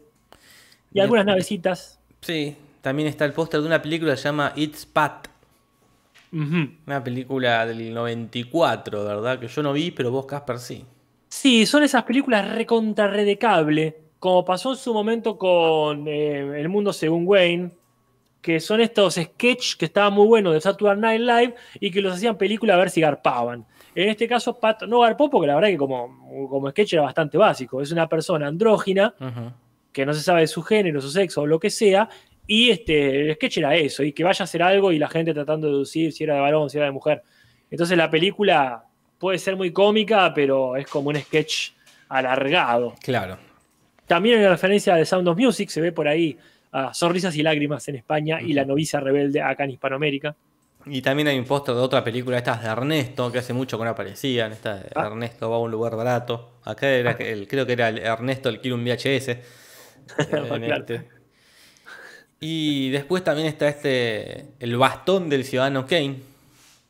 Y algunas navecitas. Sí, también está el póster de una película que se llama It's Pat. Una película del 94, ¿verdad? Que yo no vi, pero vos, Casper, sí. Sí, son esas películas recontra re de cable, como pasó en su momento con eh, El Mundo Según Wayne, que son estos sketches que estaban muy buenos de Saturday Night Live y que los hacían película a ver si garpaban. En este caso, Pat no garpó porque la verdad que como, como sketch era bastante básico. Es una persona andrógina que no se sabe de su género, su sexo o lo que sea, y este, el sketch era eso, y que vaya a hacer algo y la gente tratando de deducir si era de varón, si era de mujer. Entonces la película puede ser muy cómica, pero es como un sketch alargado. Claro. También en referencia de Sound of Music se ve por ahí a Sonrisas y Lágrimas en España y La novicia rebelde acá en Hispanoamérica. Y también hay un póster de otra película, estas de Ernesto, que hace mucho que no aparecían. Esta de Ah. Ernesto va a un lugar barato. Acá era, el, creo que era el Ernesto el quiere un VHS. eh, en Claro. este. Y después también está este, El bastón del ciudadano Kane.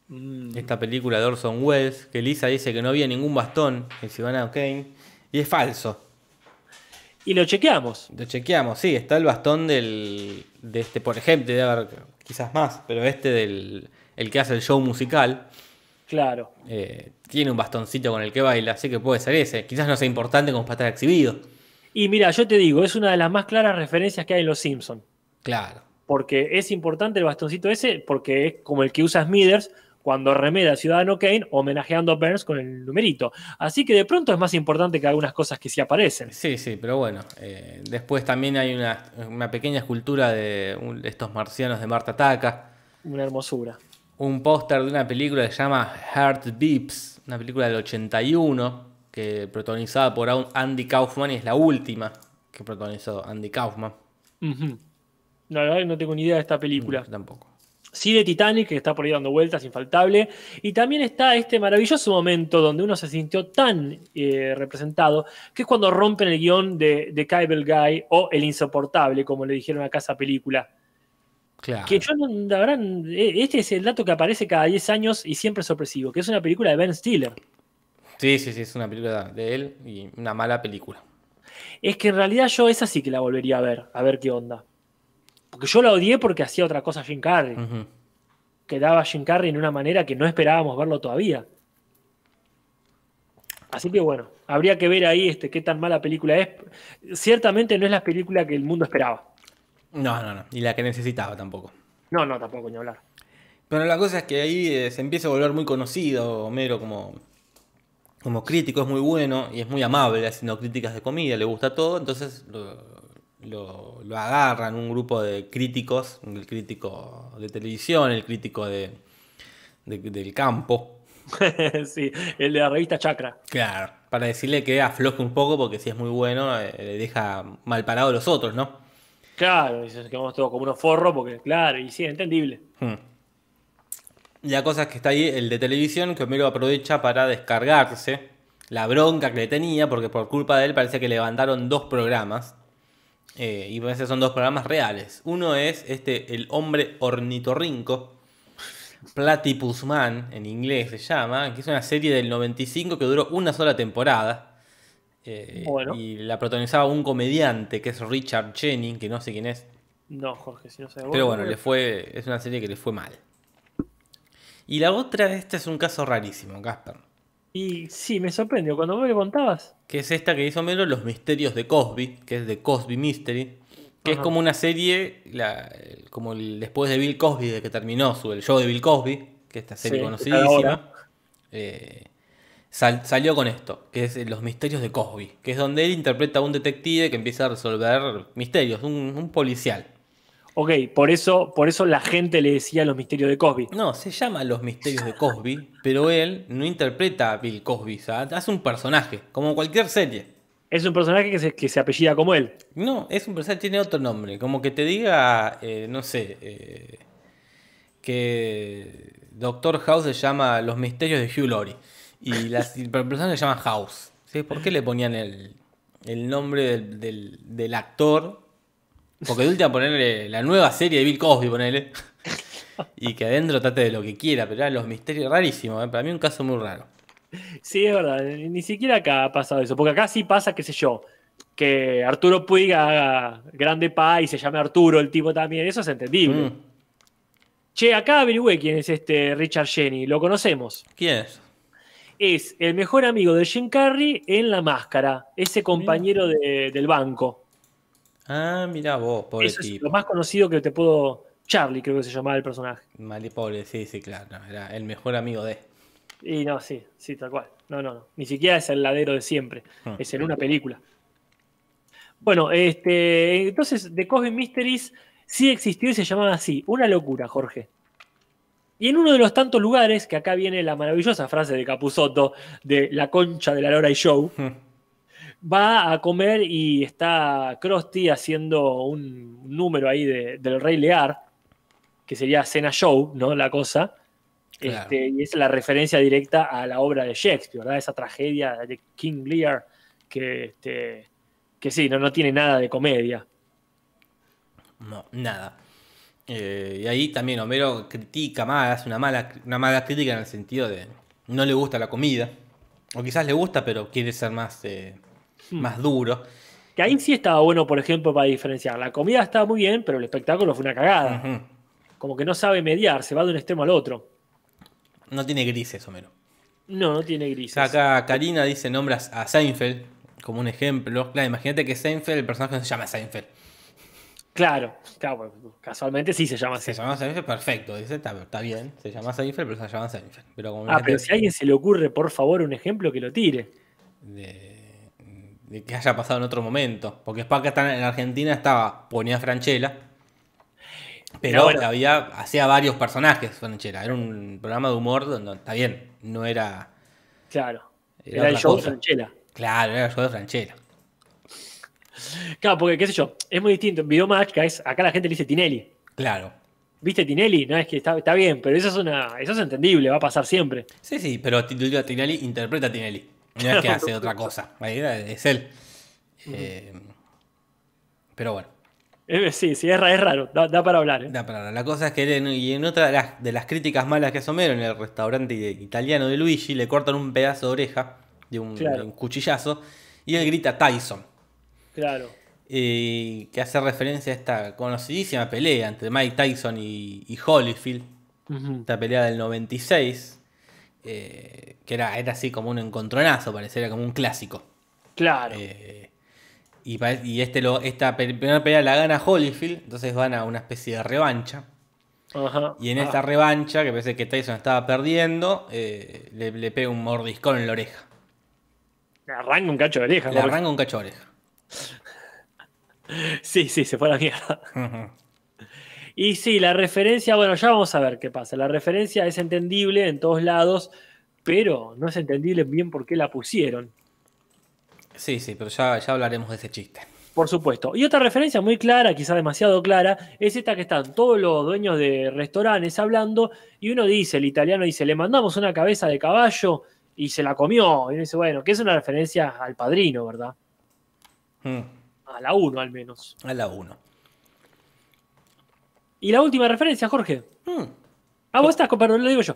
Mm, Esta película de Orson Welles, que Lisa dice que no había ningún bastón, el ciudadano Kane. Y es falso. Y lo chequeamos. Lo chequeamos, sí, está el bastón del. de este, por ejemplo, debe haber quizás más, pero este del. el que hace el show musical. Claro. eh, tiene un bastoncito con el que baila, así que puede ser ese. Quizás no sea importante como para estar exhibido. Y mira, yo te digo, es una de las más claras referencias que hay en Los Simpsons. Claro. porque es importante el bastoncito ese, porque es como el que usa Smithers cuando remeda Ciudadano Kane homenajeando a Burns con el numerito. Así que de pronto es más importante que algunas cosas que sí aparecen. Sí, sí, pero bueno. eh, después también hay una, una pequeña escultura de, un- de estos marcianos de Marta Taka. Una hermosura. Un póster de una película que se llama Heart Beeps, una película del 81, que protagonizada por Andy Kaufman y es la última que protagonizó Andy Kaufman. Ujú. La verdad que no tengo ni idea de esta película. Yo tampoco. Sí de Titanic, que está por ahí dando vueltas, infaltable. Y también está este maravilloso momento donde uno se sintió tan eh, representado, que es cuando rompen el guion de, de Cable Guy o El Insoportable, como le dijeron acá a esa película. Claro. Que yo, la verdad, eh, este es el dato que aparece cada 10 años y siempre es sorpresivo, que es una película de Ben Stiller. Sí, sí, sí, es una película de él y una mala película. Es que en realidad yo esa sí que la volvería a ver, a ver qué onda. Porque yo la odié porque hacía otra cosa Jim Carrey. Ujú. que daba Jim Carrey en una manera que no esperábamos verlo todavía. Así que bueno, habría que ver ahí este, qué tan mala película es. Ciertamente no es la película que el mundo esperaba. No, no, no. Y la que necesitaba tampoco. No, no, tampoco ni hablar. Pero la cosa es que ahí eh, se empieza a volver muy conocido Homero como, como crítico, es muy bueno y es muy amable haciendo críticas de comida, le gusta todo, entonces lo, lo- lo agarran un grupo de críticos, el crítico de televisión, el crítico de, de- del campo, sí, el de la revista Chakra. claro, para decirle que afloje un poco porque si es muy bueno eh, le deja mal parado a los otros, ¿no? Claro, y se quedamos todos como unos forros, porque claro, y sí, entendible. Hmm. La cosa es que está ahí el de televisión que Homero aprovecha para descargarse la bronca que le tenía, porque por culpa de él parece que levantaron dos programas. Eh, y parece que son dos programas reales. Uno es este El hombre ornitorrinco, Platypus Man en inglés se llama, que es una serie del 95 que duró una sola temporada. Eh, Bueno. Y la protagonizaba un comediante que es Richard Cheney, que no sé quién es. No, Jorge, si no se Pero bueno, le fue, es una serie que le fue mal. Y la otra, este es un caso rarísimo, Casper. Y sí, me sorprendió. Cuando me lo contabas. Que es esta que hizo menos Los Misterios de Cosby, que es de Cosby Mystery. Que es como una serie, la, como el, después de Bill Cosby, de que terminó su, el show de Bill Cosby, que es esta serie conocidísima. Eh, salió con esto, que es Los Misterios de Cosby, que es donde él interpreta a un detective que empieza a resolver misterios, un policial. Ok, por eso, por eso la gente le decía los misterios de Cosby. No, se llama Los Misterios de Cosby, pero él no interpreta a Bill Cosby, hace un personaje, como cualquier serie. Es un personaje que se, que se apellida como él. No, es un personaje, tiene otro nombre, como que te diga, eh, no sé, eh, que Doctor House se llama Los Misterios de Hugh Laurie y, las, el personaje se llama House. ¿Por qué le ponían el, nombre del, del actor porque de última ponerle la nueva serie de Bill Cosby, ponerle. y que adentro trate de lo que quiera, pero era los misterios rarísimos. ¿eh? Para mí un caso muy raro. Sí, es verdad. Ni siquiera acá ha pasado eso. Porque acá sí pasa, qué sé yo, que Arturo Puig haga grande pa y se llame Arturo el tipo también. Eso es entendible. Mm. Che, acá averigüé quién es este Richard Jenny. Lo conocemos. ¿Quién es? Es el mejor amigo de Jim Carrey en La Máscara. Ese compañero del banco. Ah, mira vos, pobre Eso Es lo más conocido que te puedo. Charlie, creo que se llamaba el personaje. Mal pobre, sí, sí, claro. era el mejor amigo de. Y no, sí, sí, tal cual. No, no, no. Ni siquiera es el ladero de siempre. Hmm. Es en una película. Bueno, este. Entonces, The Cosby Mysteries sí existió y se llamaba así. Una locura, Jorge. Y en uno de los tantos lugares, que acá viene la maravillosa frase de Capusotto de la concha de la Lora y Show. Hmm va a comer y está Krusty haciendo un número ahí del Rey Lear, que sería Cena Show, ¿no? La cosa. Este, y es la referencia directa a la obra de Shakespeare, ¿verdad? Esa tragedia de King Lear, que, este, que sí, no, no tiene nada de comedia. No, nada. Eh, y ahí también Homero critica más, hace una mala, una mala crítica en el sentido de no le gusta la comida. O quizás le gusta, pero quiere ser más eh, Hmm. más duro. Que ahí sí estaba bueno, por ejemplo, para diferenciar. La comida estaba muy bien, pero el espectáculo fue una cagada. Como que no sabe mediar, se va de un extremo al otro. No tiene grises, Homero. No, no tiene grises. Acá Karina dice nombras a Seinfeld como un ejemplo. Claro, imagínate que Seinfeld, el personaje no se llama Seinfeld. Claro, claro, casualmente sí se llama Seinfeld. Se llama Seinfeld, perfecto, dice, está, bien, se llama Seinfeld, pero se llama Seinfeld. ah, pero si a alguien se le ocurre, por favor, un ejemplo que lo tire. De de que haya pasado en otro momento. Porque Spaca en Argentina estaba, ponía Franchella. Pero había, hacía varios personajes Franchella. Era un programa de humor donde está bien, no era. Claro. Era, el show de Franchella. Claro, era el show de Franchella. Claro, porque qué sé yo, es muy distinto. En Videomatch, es, acá la gente le dice Tinelli. Claro. ¿Viste Tinelli? No, es que está, está bien, pero eso es una. Eso es entendible, va a pasar siempre. Sí, sí, pero Tinelli interpreta a Tinelli. No es que hace otra cosa. Es él. Eh, pero bueno. Eh, sí, sí, es, raro. Da, para hablar. ¿eh? Da para hablar. La cosa es que y en otra de las, críticas malas que hace Homero, en el restaurante italiano de Luigi, le cortan un pedazo de oreja de un, cuchillazo y él grita Tyson. Claro. que hace referencia a esta conocidísima pelea entre Mike Tyson y, Holyfield. Esta pelea del 96. Eh, que era, era así como un encontronazo, pareciera como un clásico. Claro. Eh, y, este lo, esta primera pelea la gana Holyfield, entonces van a una especie de revancha. Y en esta revancha, que parece que Tyson estaba perdiendo, eh, le, pega un mordiscón en la oreja. Le arranca un cacho de oreja. Le arranca un cacho de oreja. sí, sí, se fue a la mierda. Y sí, la referencia, bueno, ya vamos a ver qué pasa. La referencia es entendible en todos lados, pero no es entendible bien por qué la pusieron. Sí, sí, pero ya, ya hablaremos de ese chiste. Por supuesto. Y otra referencia muy clara, quizás demasiado clara, es esta que están todos los dueños de restaurantes hablando y uno dice, el italiano dice, le mandamos una cabeza de caballo y se la comió. Y dice, bueno, que es una referencia al padrino, ¿verdad? Hmm. A la 1 al menos. A la 1. Y la última referencia, Jorge. Hmm. Ah, vos estás, perdón, lo digo yo.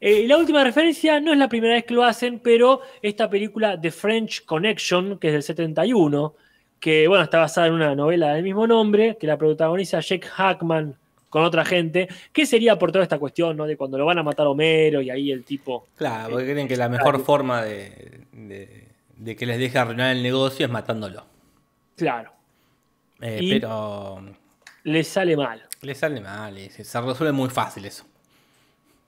Eh, la última referencia no es la primera vez que lo hacen, pero esta película The French Connection, que es del 71, que bueno, está basada en una novela del mismo nombre, que la protagoniza Jake Hackman con otra gente. ¿Qué sería por toda esta cuestión, ¿no? De cuando lo van a matar a Homero y ahí el tipo. Claro, porque creen que la mejor forma de, de, que les deje arruinar el negocio es matándolo. Claro. Eh, pero. Les sale mal. Les sale mal, se resuelve muy fácil eso.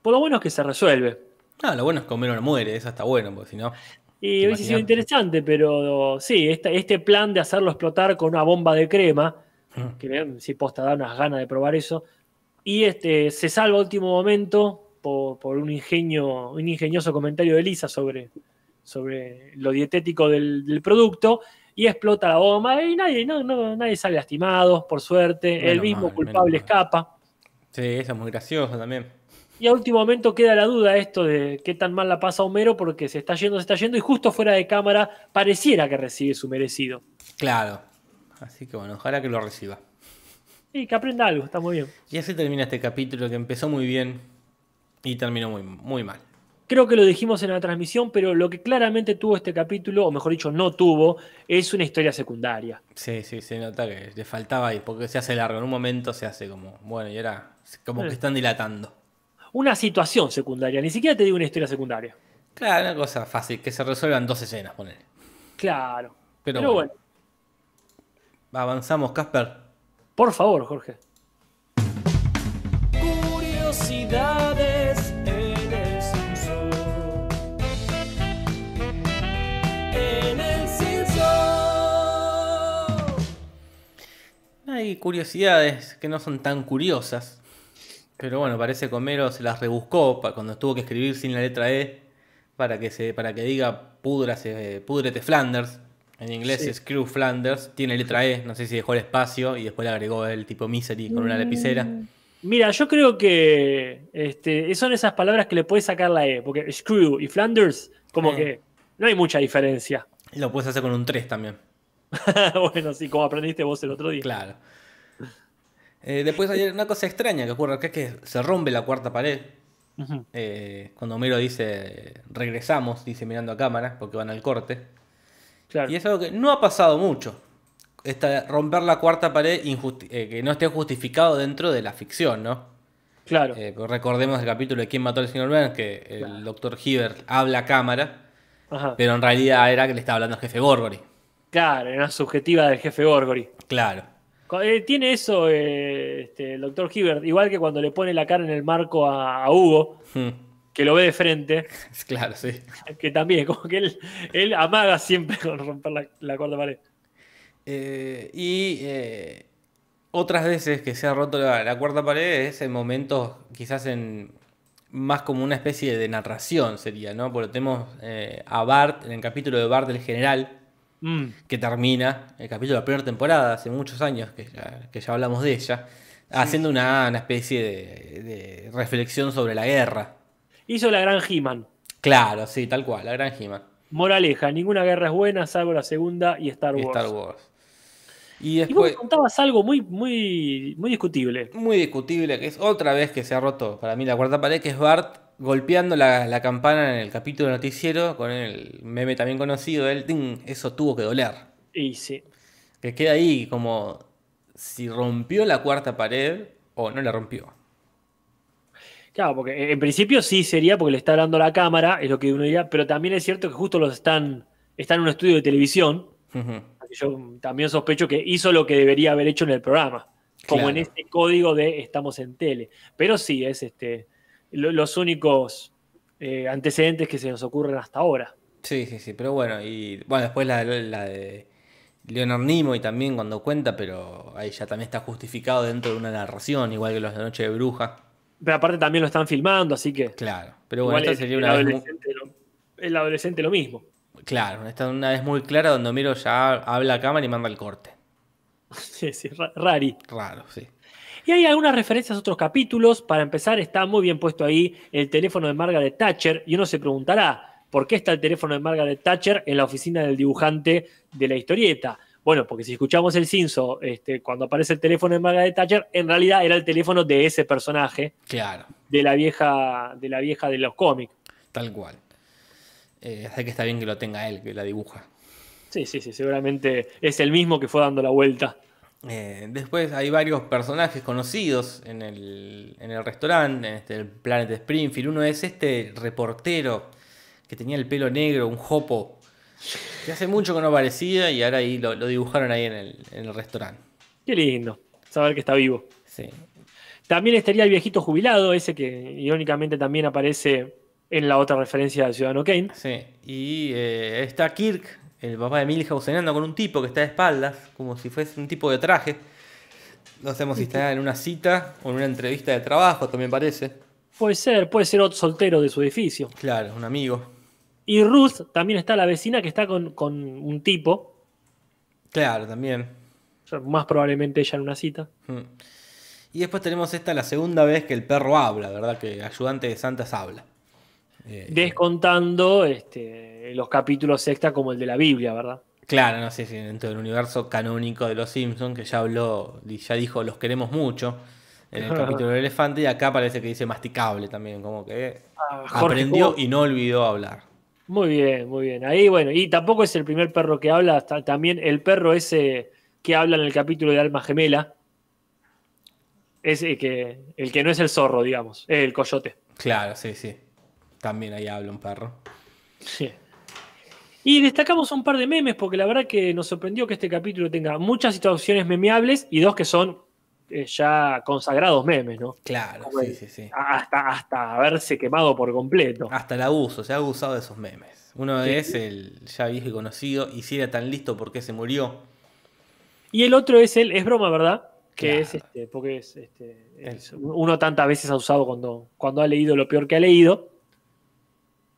Por lo bueno es que se resuelve. Ah, lo bueno es que Homero no muere, eso está bueno, porque si no. Y hubiese sido interesante, pero sí, este, este plan de hacerlo explotar con una bomba de crema que si posta da unas ganas de probar eso. Y este, se salva a último momento por, un ingenio, un ingenioso comentario de Lisa sobre, sobre lo dietético del, producto. Y explota la bomba y nadie, no, nadie sale lastimado, por suerte. el mismo culpable escapa. Sí, eso es muy gracioso también. Y a último momento queda la duda esto de qué tan mal la pasa Homero porque se está yendo, se está yendo y justo fuera de cámara pareciera que recibe su merecido. Claro, Así que bueno, ojalá que lo reciba. Y que aprenda algo, está muy bien. Y así termina este capítulo que empezó muy bien y terminó muy, muy mal. Creo que lo dijimos en la transmisión, pero lo que claramente tuvo este capítulo, o mejor dicho, no tuvo, es una historia secundaria. Sí, sí, se nota que le faltaba ahí, porque se hace largo. En un momento se hace como, bueno, y ahora como que eh. están dilatando. Una situación secundaria, ni siquiera te digo una historia secundaria. Claro, una cosa fácil, que se resuelvan dos escenas, poner. Claro. Pero, bueno Avanzamos, Casper. Por favor, Jorge. Curiosidades Hay curiosidades que no son tan curiosas. Pero bueno, parece que Homero se las rebuscó cuando tuvo que escribir sin la letra E para que, se, para que diga púdrete Flanders. En inglés es Screw Flanders, tiene letra E, no sé si dejó el espacio y después le agregó el tipo Misery con una lapicera. Mm. Mira, yo creo que este, son esas palabras que le puedes sacar la E, porque Screw y Flanders, como que no hay mucha diferencia. Lo puedes hacer con un 3 también. bueno, sí, como aprendiste vos el otro día. Claro. Eh, después hay una cosa extraña que ocurre acá, que se rompe la cuarta pared. Eh, cuando Homero dice regresamos, dice mirando a cámara, porque van al corte. Y es algo que no ha pasado mucho. Esta, romper la cuarta pared eh, que no esté justificado dentro de la ficción, ¿no? Claro. Eh, recordemos el capítulo de quién mató al señor Burns, que el doctor Hiver habla a cámara, pero en realidad era que le estaba hablando al jefe Gorgory. Claro, era una subjetiva del jefe Gorgory. Claro. Eh, tiene eso este, el doctor Hibbert, igual que cuando le pone la cara en el marco a, Hugo. Hmm que lo ve de frente. Claro, sí. Que también, como que él, él amaga siempre con romper la, cuarta pared. Eh, y eh, otras veces que se ha roto la, cuarta pared es en momentos quizás en más como una especie de narración sería, ¿no? Porque tenemos eh, a Bart, en el capítulo de Bart del General, mm. que termina, el capítulo de la primera temporada, hace muchos años que ya, hablamos de ella, haciendo una, especie de reflexión sobre la guerra. Hizo la gran He-Man. Claro, sí, tal cual, la gran He-Man. Moraleja, ninguna guerra es buena, salvo la segunda y Star Wars. Star Wars. Y, después, y vos contabas algo muy, muy, muy discutible. Muy discutible, que es otra vez que se ha roto para mí la cuarta pared, que es Bart golpeando la, campana en el capítulo noticiero, con el meme también conocido, el eso tuvo que doler. Y sí. Que queda ahí como si rompió la cuarta pared o no la rompió. Claro, porque en principio sí sería porque le está dando la cámara, es lo que uno diría, pero también es cierto que justo los están, están en un estudio de televisión. Yo también sospecho que hizo lo que debería haber hecho en el programa, como en este código de estamos en tele. Pero sí, es este los únicos eh, antecedentes que se nos ocurren hasta ahora. Sí, sí, sí, pero bueno, y bueno, después la, la de Leonard Nimoy también cuando cuenta, pero ahí ya también está justificado dentro de una narración, igual que los de Noche de Bruja. Pero aparte también lo están filmando, así que. Claro, pero bueno, esta sería una el vez. Adolescente lo, el adolescente lo mismo. Claro, esta es una vez muy clara donde Homero ya habla a cámara y manda el corte. Sí, sí, rari. Raro, sí. Y hay algunas referencias a otros capítulos. Para empezar, está muy bien puesto ahí el teléfono de Margaret Thatcher. Y uno se preguntará, ¿por qué está el teléfono de Margaret Thatcher en la oficina del dibujante de la historieta? Bueno, porque si escuchamos el cinzo, este, cuando aparece el teléfono de Margaret Thatcher, en realidad era el teléfono de ese personaje. Claro. De la vieja de, la vieja de los cómics. Tal cual. Eh, que está bien que lo tenga él, que la dibuja. Sí, sí, sí, seguramente es el mismo que fue dando la vuelta. Eh, después hay varios personajes conocidos en el, en el restaurante, en este, el Planet Springfield. Uno es este reportero que tenía el pelo negro, un jopo, que hace mucho que no aparecía y ahora ahí lo, dibujaron ahí en el, en el restaurante. Qué lindo, saber que está vivo. Sí. También estaría el viejito jubilado, ese que irónicamente también aparece en la otra referencia de Ciudadano Kane. Sí, y eh, está Kirk, el papá de Milhouse, cenando con un tipo que está de espaldas, como si fuese un tipo de traje. No sabemos si está en una cita o en una entrevista de trabajo, también parece. Puede ser, puede ser otro soltero de su edificio. Claro, un amigo. Y Ruth también está la vecina que está con, un tipo. Claro, también. más probablemente ella en una cita. Mm. Y después tenemos esta la segunda vez que el perro habla, ¿verdad? Que ayudante de Santas habla. Eh, Descontando este, los capítulos extra como el de la Biblia, ¿verdad? Claro, no sé si dentro del universo canónico de los Simpsons, que ya habló, ya dijo los queremos mucho en el capítulo del elefante, y acá parece que dice masticable también, como que ah, aprendió y no olvidó hablar. Muy bien, muy bien. Ahí, bueno, y tampoco es el primer perro que habla, también el perro ese que habla en el capítulo de Alma Gemela, es el que, el que no es el zorro, digamos, el coyote. Claro, sí, sí. También ahí habla un perro. Sí. Y destacamos un par de memes, porque la verdad que nos sorprendió que este capítulo tenga muchas situaciones memeables y dos que son eh, ya consagrados memes, ¿no? Claro, sí, sí, sí. Hasta, hasta haberse quemado por completo. Hasta el abuso, se ha abusado de esos memes. Uno es el ya viejo y conocido, y si era tan listo, ¿por qué se murió? Y el otro es el, es broma, ¿verdad? que es este, porque es, este, uno tantas veces ha usado cuando, cuando ha leído lo peor que ha leído,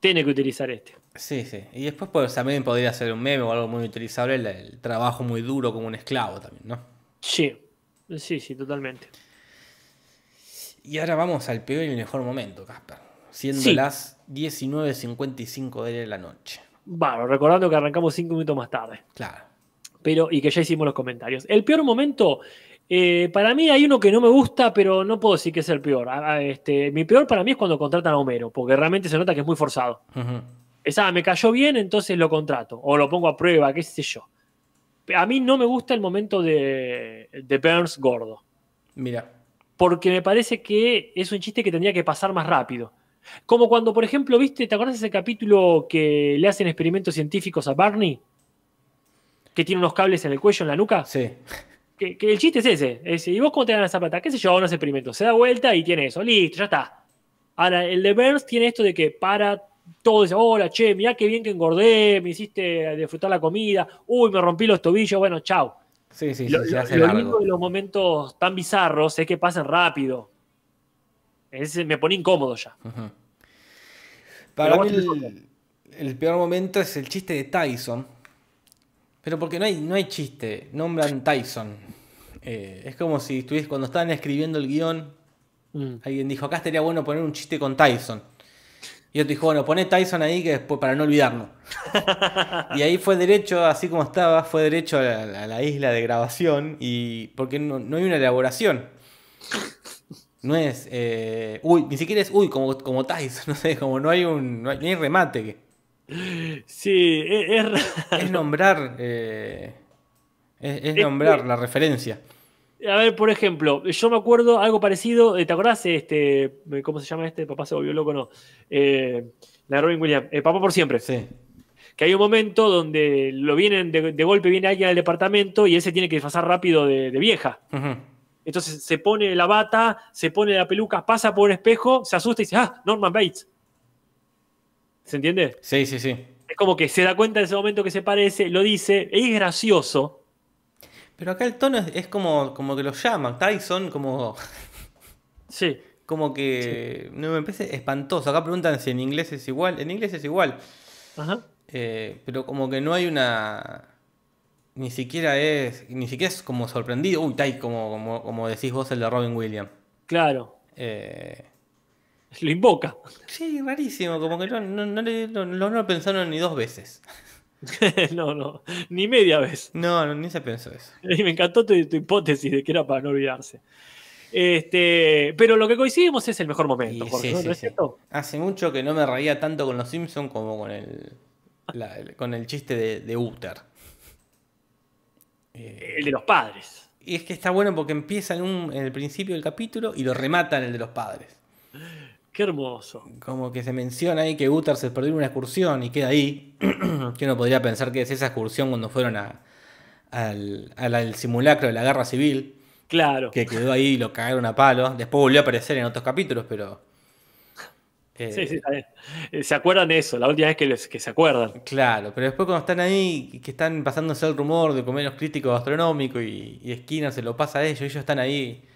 tiene que utilizar este. Sí, sí. Y después pues, también podría ser un meme o algo muy utilizable, el, trabajo muy duro como un esclavo también, ¿no? Sí, sí, sí, totalmente. Y ahora vamos al peor y el mejor momento, Casper. Siendo las 19.55 de la noche. Bueno, recordando que arrancamos 5 minutos más tarde. Claro. Pero, y que ya hicimos los comentarios. El peor momento eh, para mí hay uno que no me gusta, pero no puedo decir que es el peor. Ah, ah, este, mi peor para mí es cuando contratan a Homero, porque realmente se nota que es muy forzado. Esa me cayó bien, entonces lo contrato. O lo pongo a prueba, qué sé yo. A mí no me gusta el momento de, de Burns gordo. Mira. Porque me parece que es un chiste que tendría que pasar más rápido. Como cuando, por ejemplo, viste, ¿te acuerdas ese capítulo que le hacen experimentos científicos a Barney? Que tiene unos cables en el cuello, en la nuca. Sí que, el chiste es ese, ¿Y vos cómo te ganas esa plata? ¿Qué sé yo? No hace experimento. Se da vuelta y tiene eso. Listo, ya está. Ahora, el de Burns tiene esto de que para todo, dice, hola, che, mirá qué bien que engordé, me hiciste disfrutar la comida, uy, me rompí los tobillos, bueno, chao. Sí, sí, lo, se hace lo lindo de los momentos tan bizarros es que pasen rápido. Ese me pone incómodo ya. Para mí el, el, peor momento es el chiste de Tyson, pero porque no hay, no hay chiste, nombran Tyson. Eh, es como si estuviese, cuando estaban escribiendo el guion, mm. alguien dijo, acá estaría bueno poner un chiste con Tyson. Y otro dijo, bueno, poné Tyson ahí que después para no olvidarnos. y ahí fue derecho, así como estaba, fue derecho a la, isla de grabación. Y porque no, hay una elaboración. No es, eh, uy, ni siquiera es, uy, como, como Tyson, no sé, como no hay un, no hay, remate. Sí, e-, es, es nombrar. Eh, es, nombrar la referencia. A ver, por ejemplo, yo me acuerdo algo parecido. Eh, ¿Te acordás? Este, ¿Cómo se llama este? Papá se volvió loco, ¿no? Eh, la Robin Williams. Papá por siempre. Sí. Que hay un momento donde lo vienen de, golpe, viene alguien al departamento y él se tiene que disfrazar rápido de, vieja. Entonces se pone la bata, se pone la peluca, pasa por un espejo, se asusta y dice, ah, Norman Bates. ¿Se entiende? Sí, sí, sí. Es como que se da cuenta en ese momento que se parece, lo dice, es gracioso. Pero acá el tono es, como, como que lo llaman, Tyson, como. Sí. Como que. No me parece espantoso. Acá preguntan si en inglés es igual. En inglés es igual. Ajá. Eh, pero como que no hay una. Ni siquiera es. Ni siquiera es como sorprendido. Uy, Ty, como, como, como decís vos el de Robin Williams. Claro. Eh, lo invoca. Sí, rarísimo, como que no, no, lo pensaron ni dos veces. no, no, ni media vez. No, ni se pensó eso. Y me encantó tu, hipótesis de que era para no olvidarse. Este, pero lo que coincidimos es el mejor momento, Hace mucho que no me reía tanto con los Simpsons como con el, con el chiste de, de Uther. el de los padres. Y es que está bueno porque empieza en, un, en el principio del capítulo y lo remata en el de los padres. Qué hermoso. Como que se menciona ahí que Uther se perdió una excursión y queda ahí. que uno podría pensar que es esa excursión cuando fueron a, al, al simulacro de la guerra civil. Claro. Que quedó ahí y lo cagaron a palo. Después volvió a aparecer en otros capítulos, pero. sí, sí, eh, Se acuerdan de eso, la última vez que, que se acuerdan. Claro, pero después cuando están ahí, que están pasándose el rumor de comer los críticos gastronómicos y, y Skinner se lo pasa a ellos, ellos están ahí.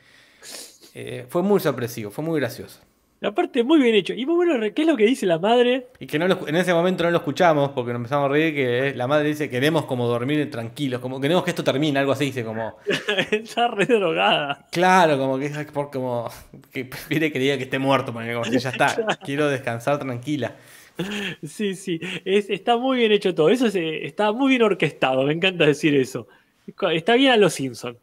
Eh, fue muy sorpresivo, fue muy gracioso. Aparte, muy bien hecho. Y muy bueno, ¿qué es lo que dice la madre? Y que no en ese momento no lo escuchamos porque nos empezamos a reír que la madre dice queremos como dormir tranquilos, como queremos que esto termine, algo así, dice como... Está re drogada. Claro, como que es por como que prefiere que diga que esté muerto, porque como ya está, quiero descansar tranquila. Sí, sí, está muy bien hecho todo, eso está muy bien orquestado, me encanta decir eso. Está bien a los Simpsons.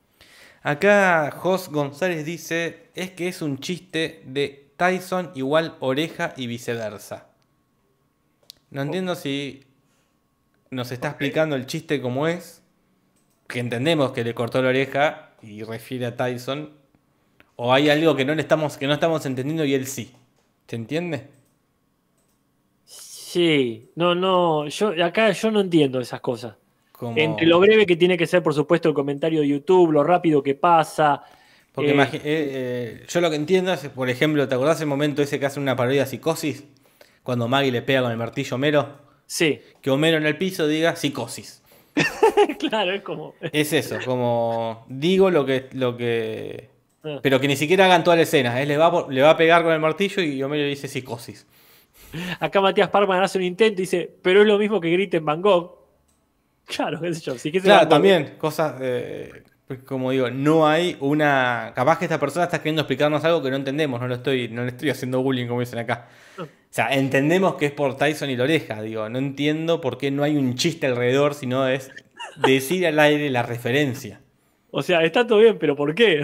Acá Jos González dice, es que es un chiste de Tyson igual oreja y viceversa. No entiendo si nos está explicando el chiste como es, que entendemos que le cortó la oreja y refiere a Tyson, o hay algo que no le estamos que no estamos entendiendo y él sí. ¿Se entiende? Sí, no, no, yo acá yo no entiendo esas cosas. Entre lo breve que tiene que ser, por supuesto, el comentario de YouTube, lo rápido que pasa, porque eh, eh, eh, yo lo que entiendo es, por ejemplo, ¿te acordás el momento ese que hacen una parodia de psicosis? Cuando Maggie le pega con el martillo a Homero. Sí. Que Homero en el piso diga psicosis. claro, es como. Es eso, como digo lo que. Lo que ah. Pero que ni siquiera hagan toda la escena. Él le va, le va a pegar con el martillo y Homero dice psicosis. Acá Matías Parman hace un intento y dice, pero es lo mismo que grite en Van Gogh. Claro, qué sé yo. Si claro, también, cosas. Pues como digo, no hay una. Capaz que esta persona está queriendo explicarnos algo que no entendemos, no lo estoy, no le estoy haciendo bullying como dicen acá. O sea, entendemos que es por Tyson y la oreja, digo, no entiendo por qué no hay un chiste alrededor, sino es decir al aire la referencia. O sea, está todo bien, pero ¿por qué?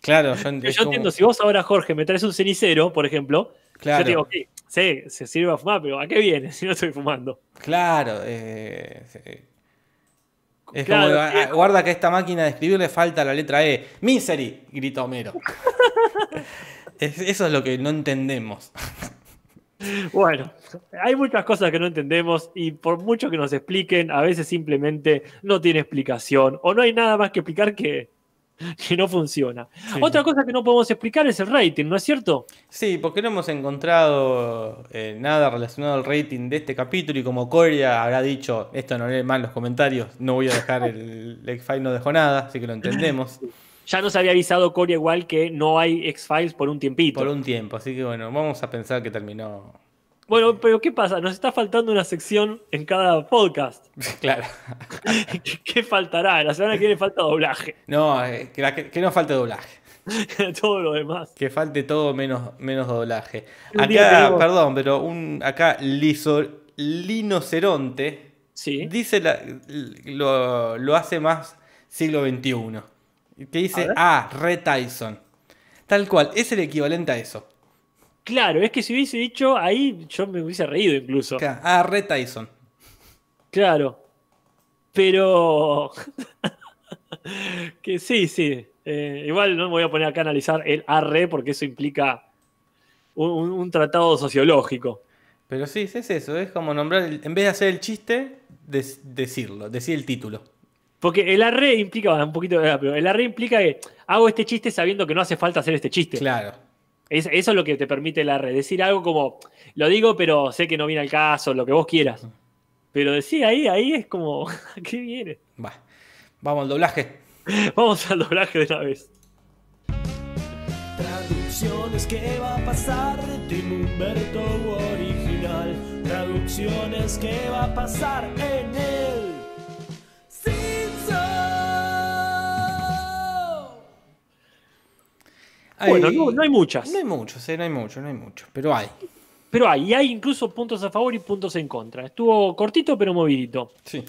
claro, yo, entiendo, si vos ahora, Jorge, me traes un cenicero, por ejemplo, claro. yo te digo, ok, sí, se sirve a fumar, pero ¿a qué viene si no estoy fumando? Claro, eh, es como, ah, guarda que a esta máquina de escribir le falta la letra E. Misery, gritó Homero. eso es lo que no entendemos. Bueno, hay muchas cosas que no entendemos y por mucho que nos expliquen, a veces simplemente no tiene explicación o no hay nada más que explicar que, que no funciona. Otra cosa que no podemos explicar es el rating, ¿no es cierto? Sí, porque no hemos encontrado eh, nada relacionado al rating de este capítulo y como Coria habrá dicho, esto no lee mal los comentarios, no voy a dejar el X-Files, no dejó nada, así que lo entendemos. Ya nos había avisado Coria igual que no hay X-Files por un tiempito. Por un tiempo, así que bueno, vamos a pensar que terminó bueno, pero ¿qué pasa? Nos está faltando una sección en cada podcast. Claro. ¿Qué, faltará? La semana que viene falta doblaje. No, eh, que, que, no falte doblaje. todo lo demás. Que falte todo menos, menos doblaje. Acá, perdón, pero un acá Linoceronte ¿Sí? dice lo, lo, hace más siglo XXI. Que dice, ah, Re Tyson. Tal cual, es el equivalente a eso. Claro, es que si hubiese dicho ahí, yo me hubiese reído incluso. Ah, Red Tyson. Claro. Pero. que sí, sí. Eh, igual no me voy a poner acá a analizar el arre porque eso implica un, tratado sociológico. Pero sí, es eso, es como nombrar, en vez de hacer el chiste, decirlo, decir el título. Porque el arre implica, un poquito, pero el arre implica que hago este chiste sabiendo que no hace falta hacer este chiste. Claro eso es lo que te permite la red. Decir algo como, lo digo, pero sé que no viene al caso, lo que vos quieras. Pero decir ahí, ahí es como, qué viene? Vamos al doblaje. Vamos al doblaje de una vez. Traducciones, ¿qué va a pasar? Tim Humberto original. Traducciones, ¿qué va a pasar en él? Bueno, no, hay muchas. No hay muchos, no hay muchos, no hay muchos, pero hay. Pero hay, y hay incluso puntos a favor y puntos en contra. Estuvo cortito pero movidito. Sí.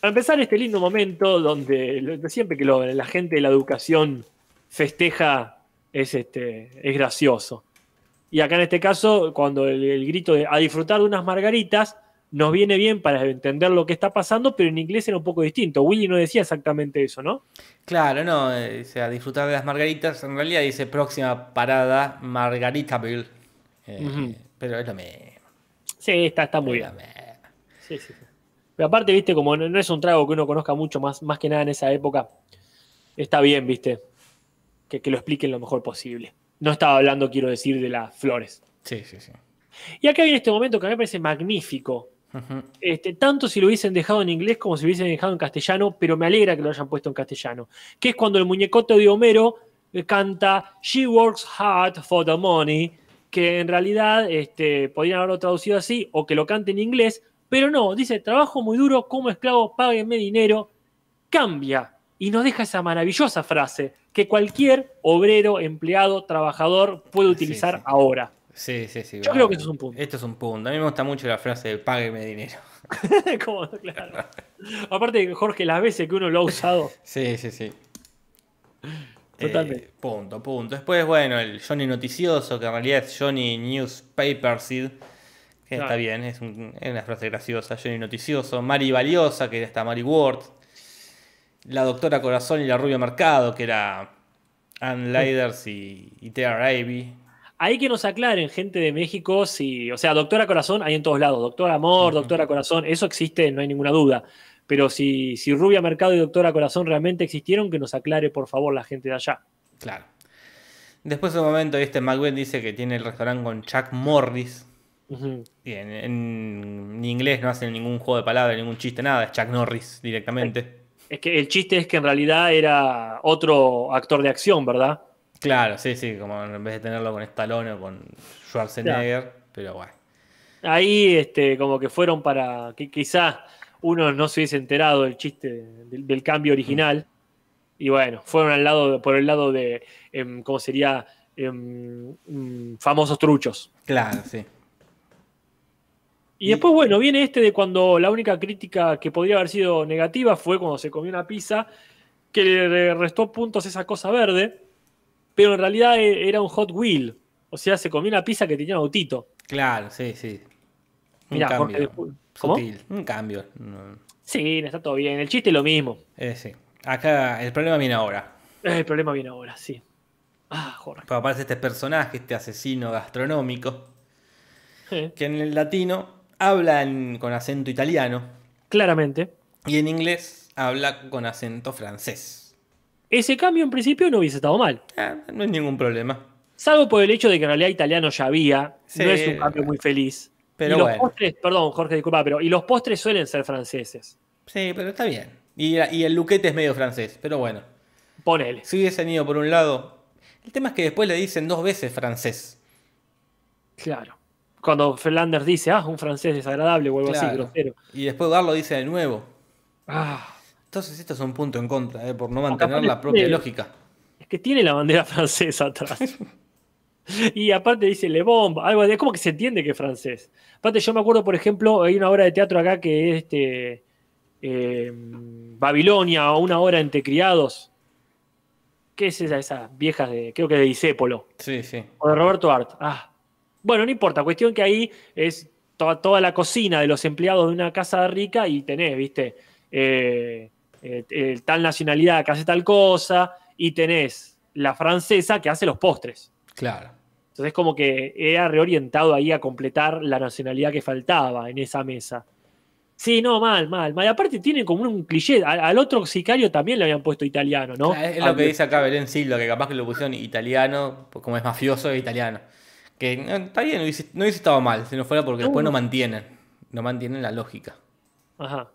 Para empezar este lindo momento donde siempre que la gente de la educación festeja es, este, es gracioso. Y acá en este caso, cuando el, grito de a disfrutar de unas margaritas, nos viene bien para entender lo que está pasando, pero en inglés era un poco distinto. Willy no decía exactamente eso, ¿no? Claro, no, eh, dice a disfrutar de las margaritas. En realidad dice próxima parada, Margaritaville. Eh, Pero es lo mismo. Sí, está, está muy bien. Sí, sí, Pero aparte, viste, como no, es un trago que uno conozca mucho, más, más que nada en esa época, está bien, viste, que, que lo expliquen lo mejor posible. No estaba hablando, quiero decir, de las flores. Sí, sí, sí. Y acá viene este momento que a mí me parece magnífico. Este, tanto si lo hubiesen dejado en inglés como si lo hubiesen dejado en castellano, pero me alegra que lo hayan puesto en castellano. Que es cuando el muñecote de Homero eh, canta She works hard for the money, que en realidad este, podrían haberlo traducido así, o que lo cante en inglés, pero no, dice, trabajo muy duro como esclavo, páguenme dinero, cambia. Y nos deja esa maravillosa frase que cualquier obrero, empleado, trabajador puede utilizar ahora. Sí, sí, sí. Yo creo que esto es un punto. Esto es un punto. A mí me gusta mucho la frase de págueme dinero. ¿Cómo? Claro. Aparte, Jorge, las veces que uno lo ha usado. sí, sí, sí. Totalmente. Eh, punto, punto. Después, bueno, el Johnny Noticioso, que en realidad es Johnny Newspaper Seed. Que está bien, es, una frase graciosa. Johnny Noticioso. Mari Valiosa, que era esta Mari Ward. La Doctora Corazón y la Rubia Mercado, que era Ann Leiders y, y Thea hay que nos aclaren, gente de México, si, o sea, Doctora Corazón hay en todos lados, Doctor Amor, Doctora Corazón, eso existe, no hay ninguna duda. Pero si, si Rubia Mercado y Doctora Corazón realmente existieron, que nos aclare, por favor, la gente de allá. Claro. Después de un momento, este McBeth dice que tiene el restaurante con Chuck Morris. y en, inglés no hacen ningún juego de palabras, ningún chiste, nada, es Chuck Norris directamente. Es que el chiste es que en realidad era otro actor de acción, ¿verdad? Claro, sí, sí, como en vez de tenerlo con Stallone o con Schwarzenegger, pero bueno. Ahí este, como que fueron para que quizás uno no se hubiese enterado del chiste del, cambio original. Y bueno, fueron al lado, por el lado de, em, ¿cómo sería? Em, mm, famosos truchos. Claro, sí. Y, después, bueno, viene este de cuando la única crítica que podría haber sido negativa fue cuando se comió una pizza que le restó puntos esa cosa verde pero en realidad e, era un Hot Wheel. O sea, se comió una pizza que tenía un autito. Claro, sí, sí. Un cambio. ¿Cómo? Un cambio. Sí, está todo bien. El chiste es lo mismo. Eh, sí. Acá el problema viene ahora. El problema viene ahora, sí. Ah, Jorge. Pues aparece este personaje, este asesino gastronómico, que en el latino habla con acento italiano. Claramente. Y en inglés habla con acento francés. Ese cambio en principio no hubiese estado mal. Ah, no hay ningún problema. Salvo por el hecho de que en realidad italiano ya había. No es un cambio muy feliz. Pero y los postres, perdón, Jorge, disculpa, pero y los postres suelen ser franceses. Sí, pero está bien. Y, el luquete es medio francés, pero bueno. Ponele. Si hubiesen ido por un lado. El tema es que después le dicen dos veces francés. Claro. Cuando Flanders dice, ah, un francés desagradable o algo así, grosero. Y después Darlo dice de nuevo. Ah. Entonces esto es un punto en contra, ¿eh? por no mantener la propia lógica. Es que tiene la bandera francesa atrás. y aparte dice Le Bombe, algo de, como que se entiende que es francés. Aparte yo me acuerdo, por ejemplo, hay una obra de teatro acá que es este, em, Babilonia o una obra entre criados. ¿Qué es esa, esa vieja de, creo que de Disépolo? Sí, sí. O de Roberto Art. Ah. Bueno, no importa, cuestión que ahí es toda, toda la cocina de los empleados de una casa rica y tenés, viste, eh, eh, tal nacionalidad que hace tal cosa, y tenés la francesa que hace los postres. Claro. Entonces como que era reorientado ahí a completar la nacionalidad que faltaba en esa mesa. Sí, no, mal, mal, mal. aparte tiene como un cliché. Al, otro sicario también le habían puesto italiano, ¿no? es lo que dice acá Belén Silva, que capaz que lo pusieron italiano, pues como es mafioso, es italiano. Que está bien, no hubiese, no estado mal, si no fuera porque después no mantienen. No mantienen la lógica. Ajá.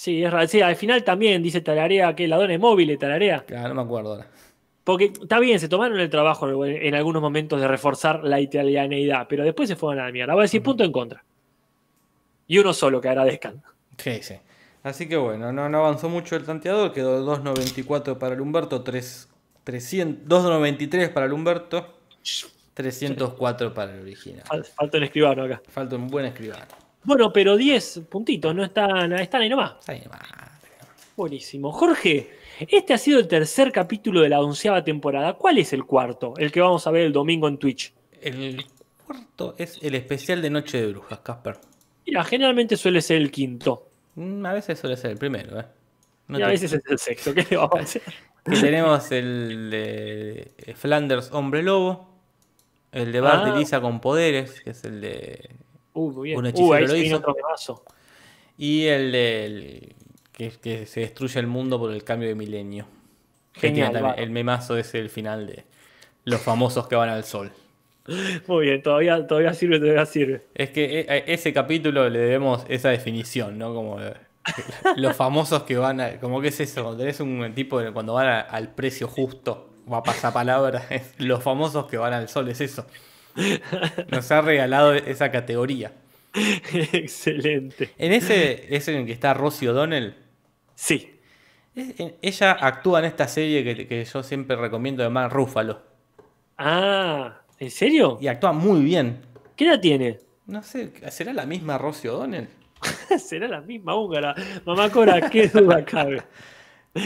Sí, es raro. Sí, al final también dice Tararea que la dona es móvil, Tararea. Claro, no me acuerdo ahora. Porque está bien, se tomaron el trabajo en algunos momentos de reforzar la italianeidad, pero después se fueron a la mierda. Va a decir punto en contra. Y uno solo que agradezcan. Sí, sí. Así que bueno, no, avanzó mucho el tanteador, quedó 2.94 para el Humberto, 2.93 para el Humberto, 304 para el original. Falta un escribano acá. Falta un buen escribano. Bueno, pero 10 puntitos, no están, están ahí nomás. ahí nomás. Buenísimo. Jorge, este ha sido el tercer capítulo de la onceava temporada. ¿Cuál es el cuarto? El que vamos a ver el domingo en Twitch. El cuarto es el especial de Noche de Brujas, Casper. Mira, generalmente suele ser el quinto. Mm, A veces suele ser el primero, ¿eh? No y a te- veces es el sexto. ¿Qué le vamos a hacer? tenemos el de Flanders Hombre Lobo, el de Bart Ah. y Lisa con poderes, que es el de... Uh, muy bien. Un Uh, hechicero ahí lo hizo. otro. Y el del... Que, que se destruye el mundo por el cambio de milenio. Genial, también- el memazo es el final de los famosos que van al sol. Muy bien, todavía, todavía sirve, todavía sirve. Es que eh, a ese capítulo le debemos esa definición, ¿no? Como eh, los famosos que van a. Como que es eso, cuando tenés un tipo de, cuando van a- al precio justo, va a pasar palabra, es los famosos que van al sol, es eso. Nos ha regalado esa categoría. Excelente. En ese es en el que está Rosie O'Donnell. Sí. es- en- Ella actúa en esta serie que, que yo siempre recomiendo de Mark Ruffalo. Ah, ¿en serio? Y actúa muy bien. ¿Qué edad tiene? No sé, ¿será la misma Rosie O'Donnell? Será la misma húngara. Mamá Cora, qué duda cabe.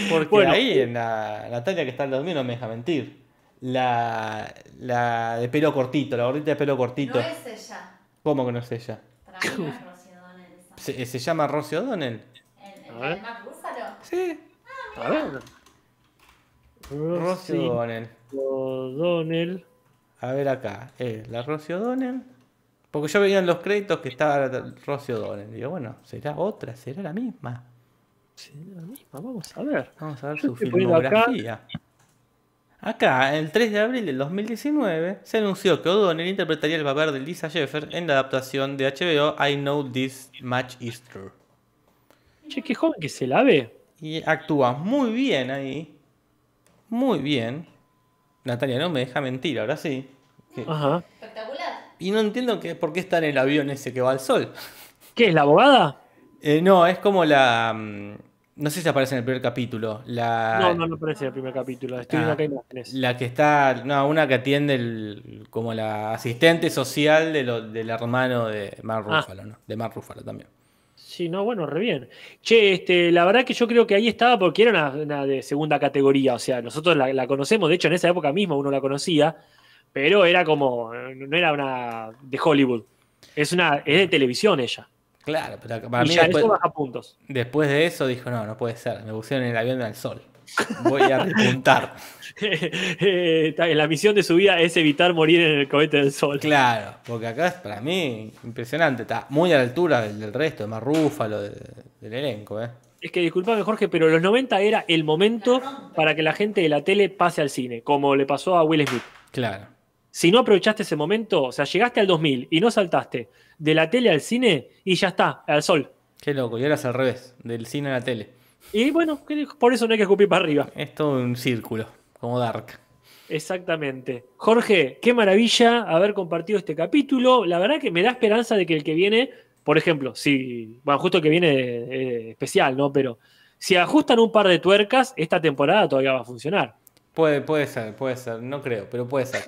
Porque Bueno. ahí en la Natalia que está al lado mío no me deja mentir. La, la de pelo cortito, la gordita de pelo cortito. No es ella. ¿Cómo que no es ella? Mí no es. ¿Se, se llama Rosie O'Donnell? ¿El, el, Ruffalo? Sí, A ver. Rosie O'Donnell. O'Donnell. A ver acá, eh, la Rosie O'Donnell. Porque yo veía en los créditos que estaba Rosie O'Donnell. Digo, bueno, será otra, será la misma. Sí, la misma, vamos a ver. Vamos a ver Yo su acá. Acá, el 3 de abril del 2019, se anunció que O'Donnell interpretaría el papel de Lisa Sheffer en la adaptación de HBO I Know This Much Is True. Che, qué joven que se la ve. Y actúa muy bien ahí. Muy bien. Natalia no me deja mentir, ahora sí. Ajá. Espectacular. Y no entiendo que, por qué está en el avión ese que va al sol. ¿Qué es la abogada? Eh, no, es como la... No sé si aparece en el primer capítulo. La, No, no, no aparece en el primer capítulo. Estoy Ah. acá imágenes. La que está, no, una que atiende el, como la asistente social de lo- del hermano de Mark Ah. Ruffalo, ¿no? De Mark Ruffalo también. Sí, no, bueno, re bien. Che, este, la verdad que yo creo que ahí estaba porque era una, una de segunda categoría. O sea, nosotros la, la conocemos, de hecho, en esa época misma uno la conocía, pero era como, no era una de Hollywood. Es una, es de televisión ella. Claro, pero para y mí ya después, eso baja puntos. después de eso dijo, no, no puede ser, me pusieron en el avión al sol. Voy a repuntar. Eh, la misión de su vida es evitar morir en el cohete del sol. claro, porque acá es para mí impresionante, está muy a la altura del, del resto, de de- del elenco, ¿eh? Es que disculpame, Jorge, pero los 90 era el momento para que la gente de la tele pase al cine, como le pasó a Will Smith. Claro. Si no aprovechaste ese momento, o sea, llegaste al 2000 y no saltaste de la tele al cine y ya está, al sol. Qué loco, y ahora es al revés, del cine a la tele. Y bueno, por eso no hay que escupir para arriba. Es todo un círculo, como Dark. Exactamente. Jorge, qué maravilla haber compartido este capítulo. La verdad que me da esperanza de que el que viene, por ejemplo, si, bueno, justo el que viene eh, especial, ¿no? Pero si ajustan un par de tuercas, esta temporada todavía va a funcionar. Puede, puede ser, puede ser, no creo, pero puede ser.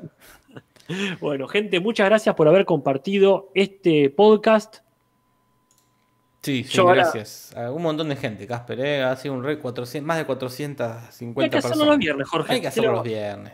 Bueno, gente, muchas gracias por haber compartido este podcast. Sí, sí, Yo ahora- gracias. A un montón de gente, Casper, ¿eh? ha sido un re 400, más de 450 Hay que hacerlo personas. los viernes, Jorge. Hay que hacerlo lo- los viernes.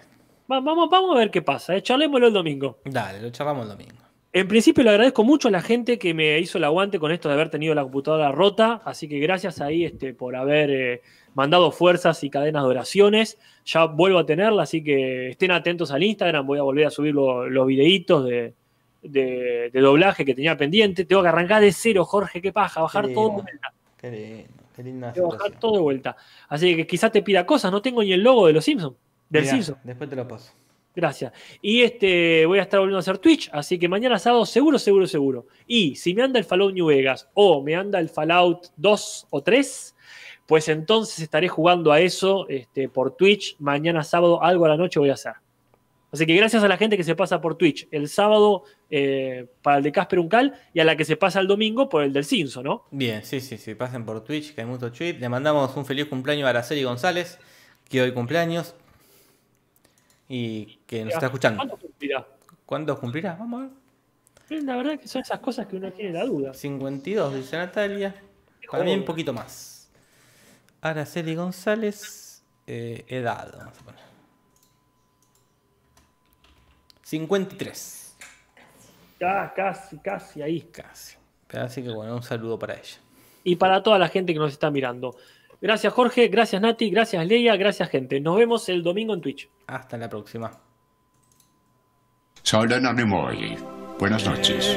Va- Vamos, vamos a ver qué pasa. eh. Charlémoslo el domingo. Dale, lo charlamos el domingo. En principio le agradezco mucho a la gente que me hizo el aguante con esto de haber tenido la computadora rota, así que gracias ahí este, por haber eh, mandado fuerzas y cadenas de oraciones. Ya vuelvo a tenerla, así que estén atentos al Instagram, voy a volver a subir lo- los videitos de, de- de doblaje que tenía pendiente. Tengo que arrancar de cero, Jorge, qué paja, bajar Qué todo de vuelta. Qué lindo, qué linda Tengo que bajar todo de vuelta. Así que quizás te pida cosas, no tengo ni el logo de los Simpsons, del Mirá, Simpson. Después te lo paso. Gracias. Y este voy a estar volviendo a hacer Twitch, así que mañana sábado seguro, seguro, seguro. Y si me anda el Fallout New Vegas o me anda el Fallout 2 o 3, pues entonces estaré jugando a eso este, por Twitch. Mañana sábado, algo a la noche voy a hacer. Así que gracias a la gente que se pasa por Twitch el sábado eh, para el de Casper Uncal y a la que se pasa el domingo por el del Cinso, ¿no? Bien, sí, sí, sí. Pasen por Twitch, que hay mucho tweet. Le mandamos un feliz cumpleaños a Araceli González, que hoy cumpleaños. Y que nos está escuchando. ¿Cuánto cumplirá? ¿Cuántos cumplirá? Vamos a ver. La verdad que son esas cosas que uno tiene la duda. 52, dice Natalia. Para mí un poquito más. Araceli González, eh, edad, vamos a poner. 53, Ya, casi, casi ahí. casi. Así que bueno, un saludo para ella. Y para toda la gente que nos está mirando. Gracias Jorge, gracias Nati, gracias Leia, gracias gente. Nos vemos el domingo en Twitch. Hasta la próxima. Soy Anónimo y buenas noches.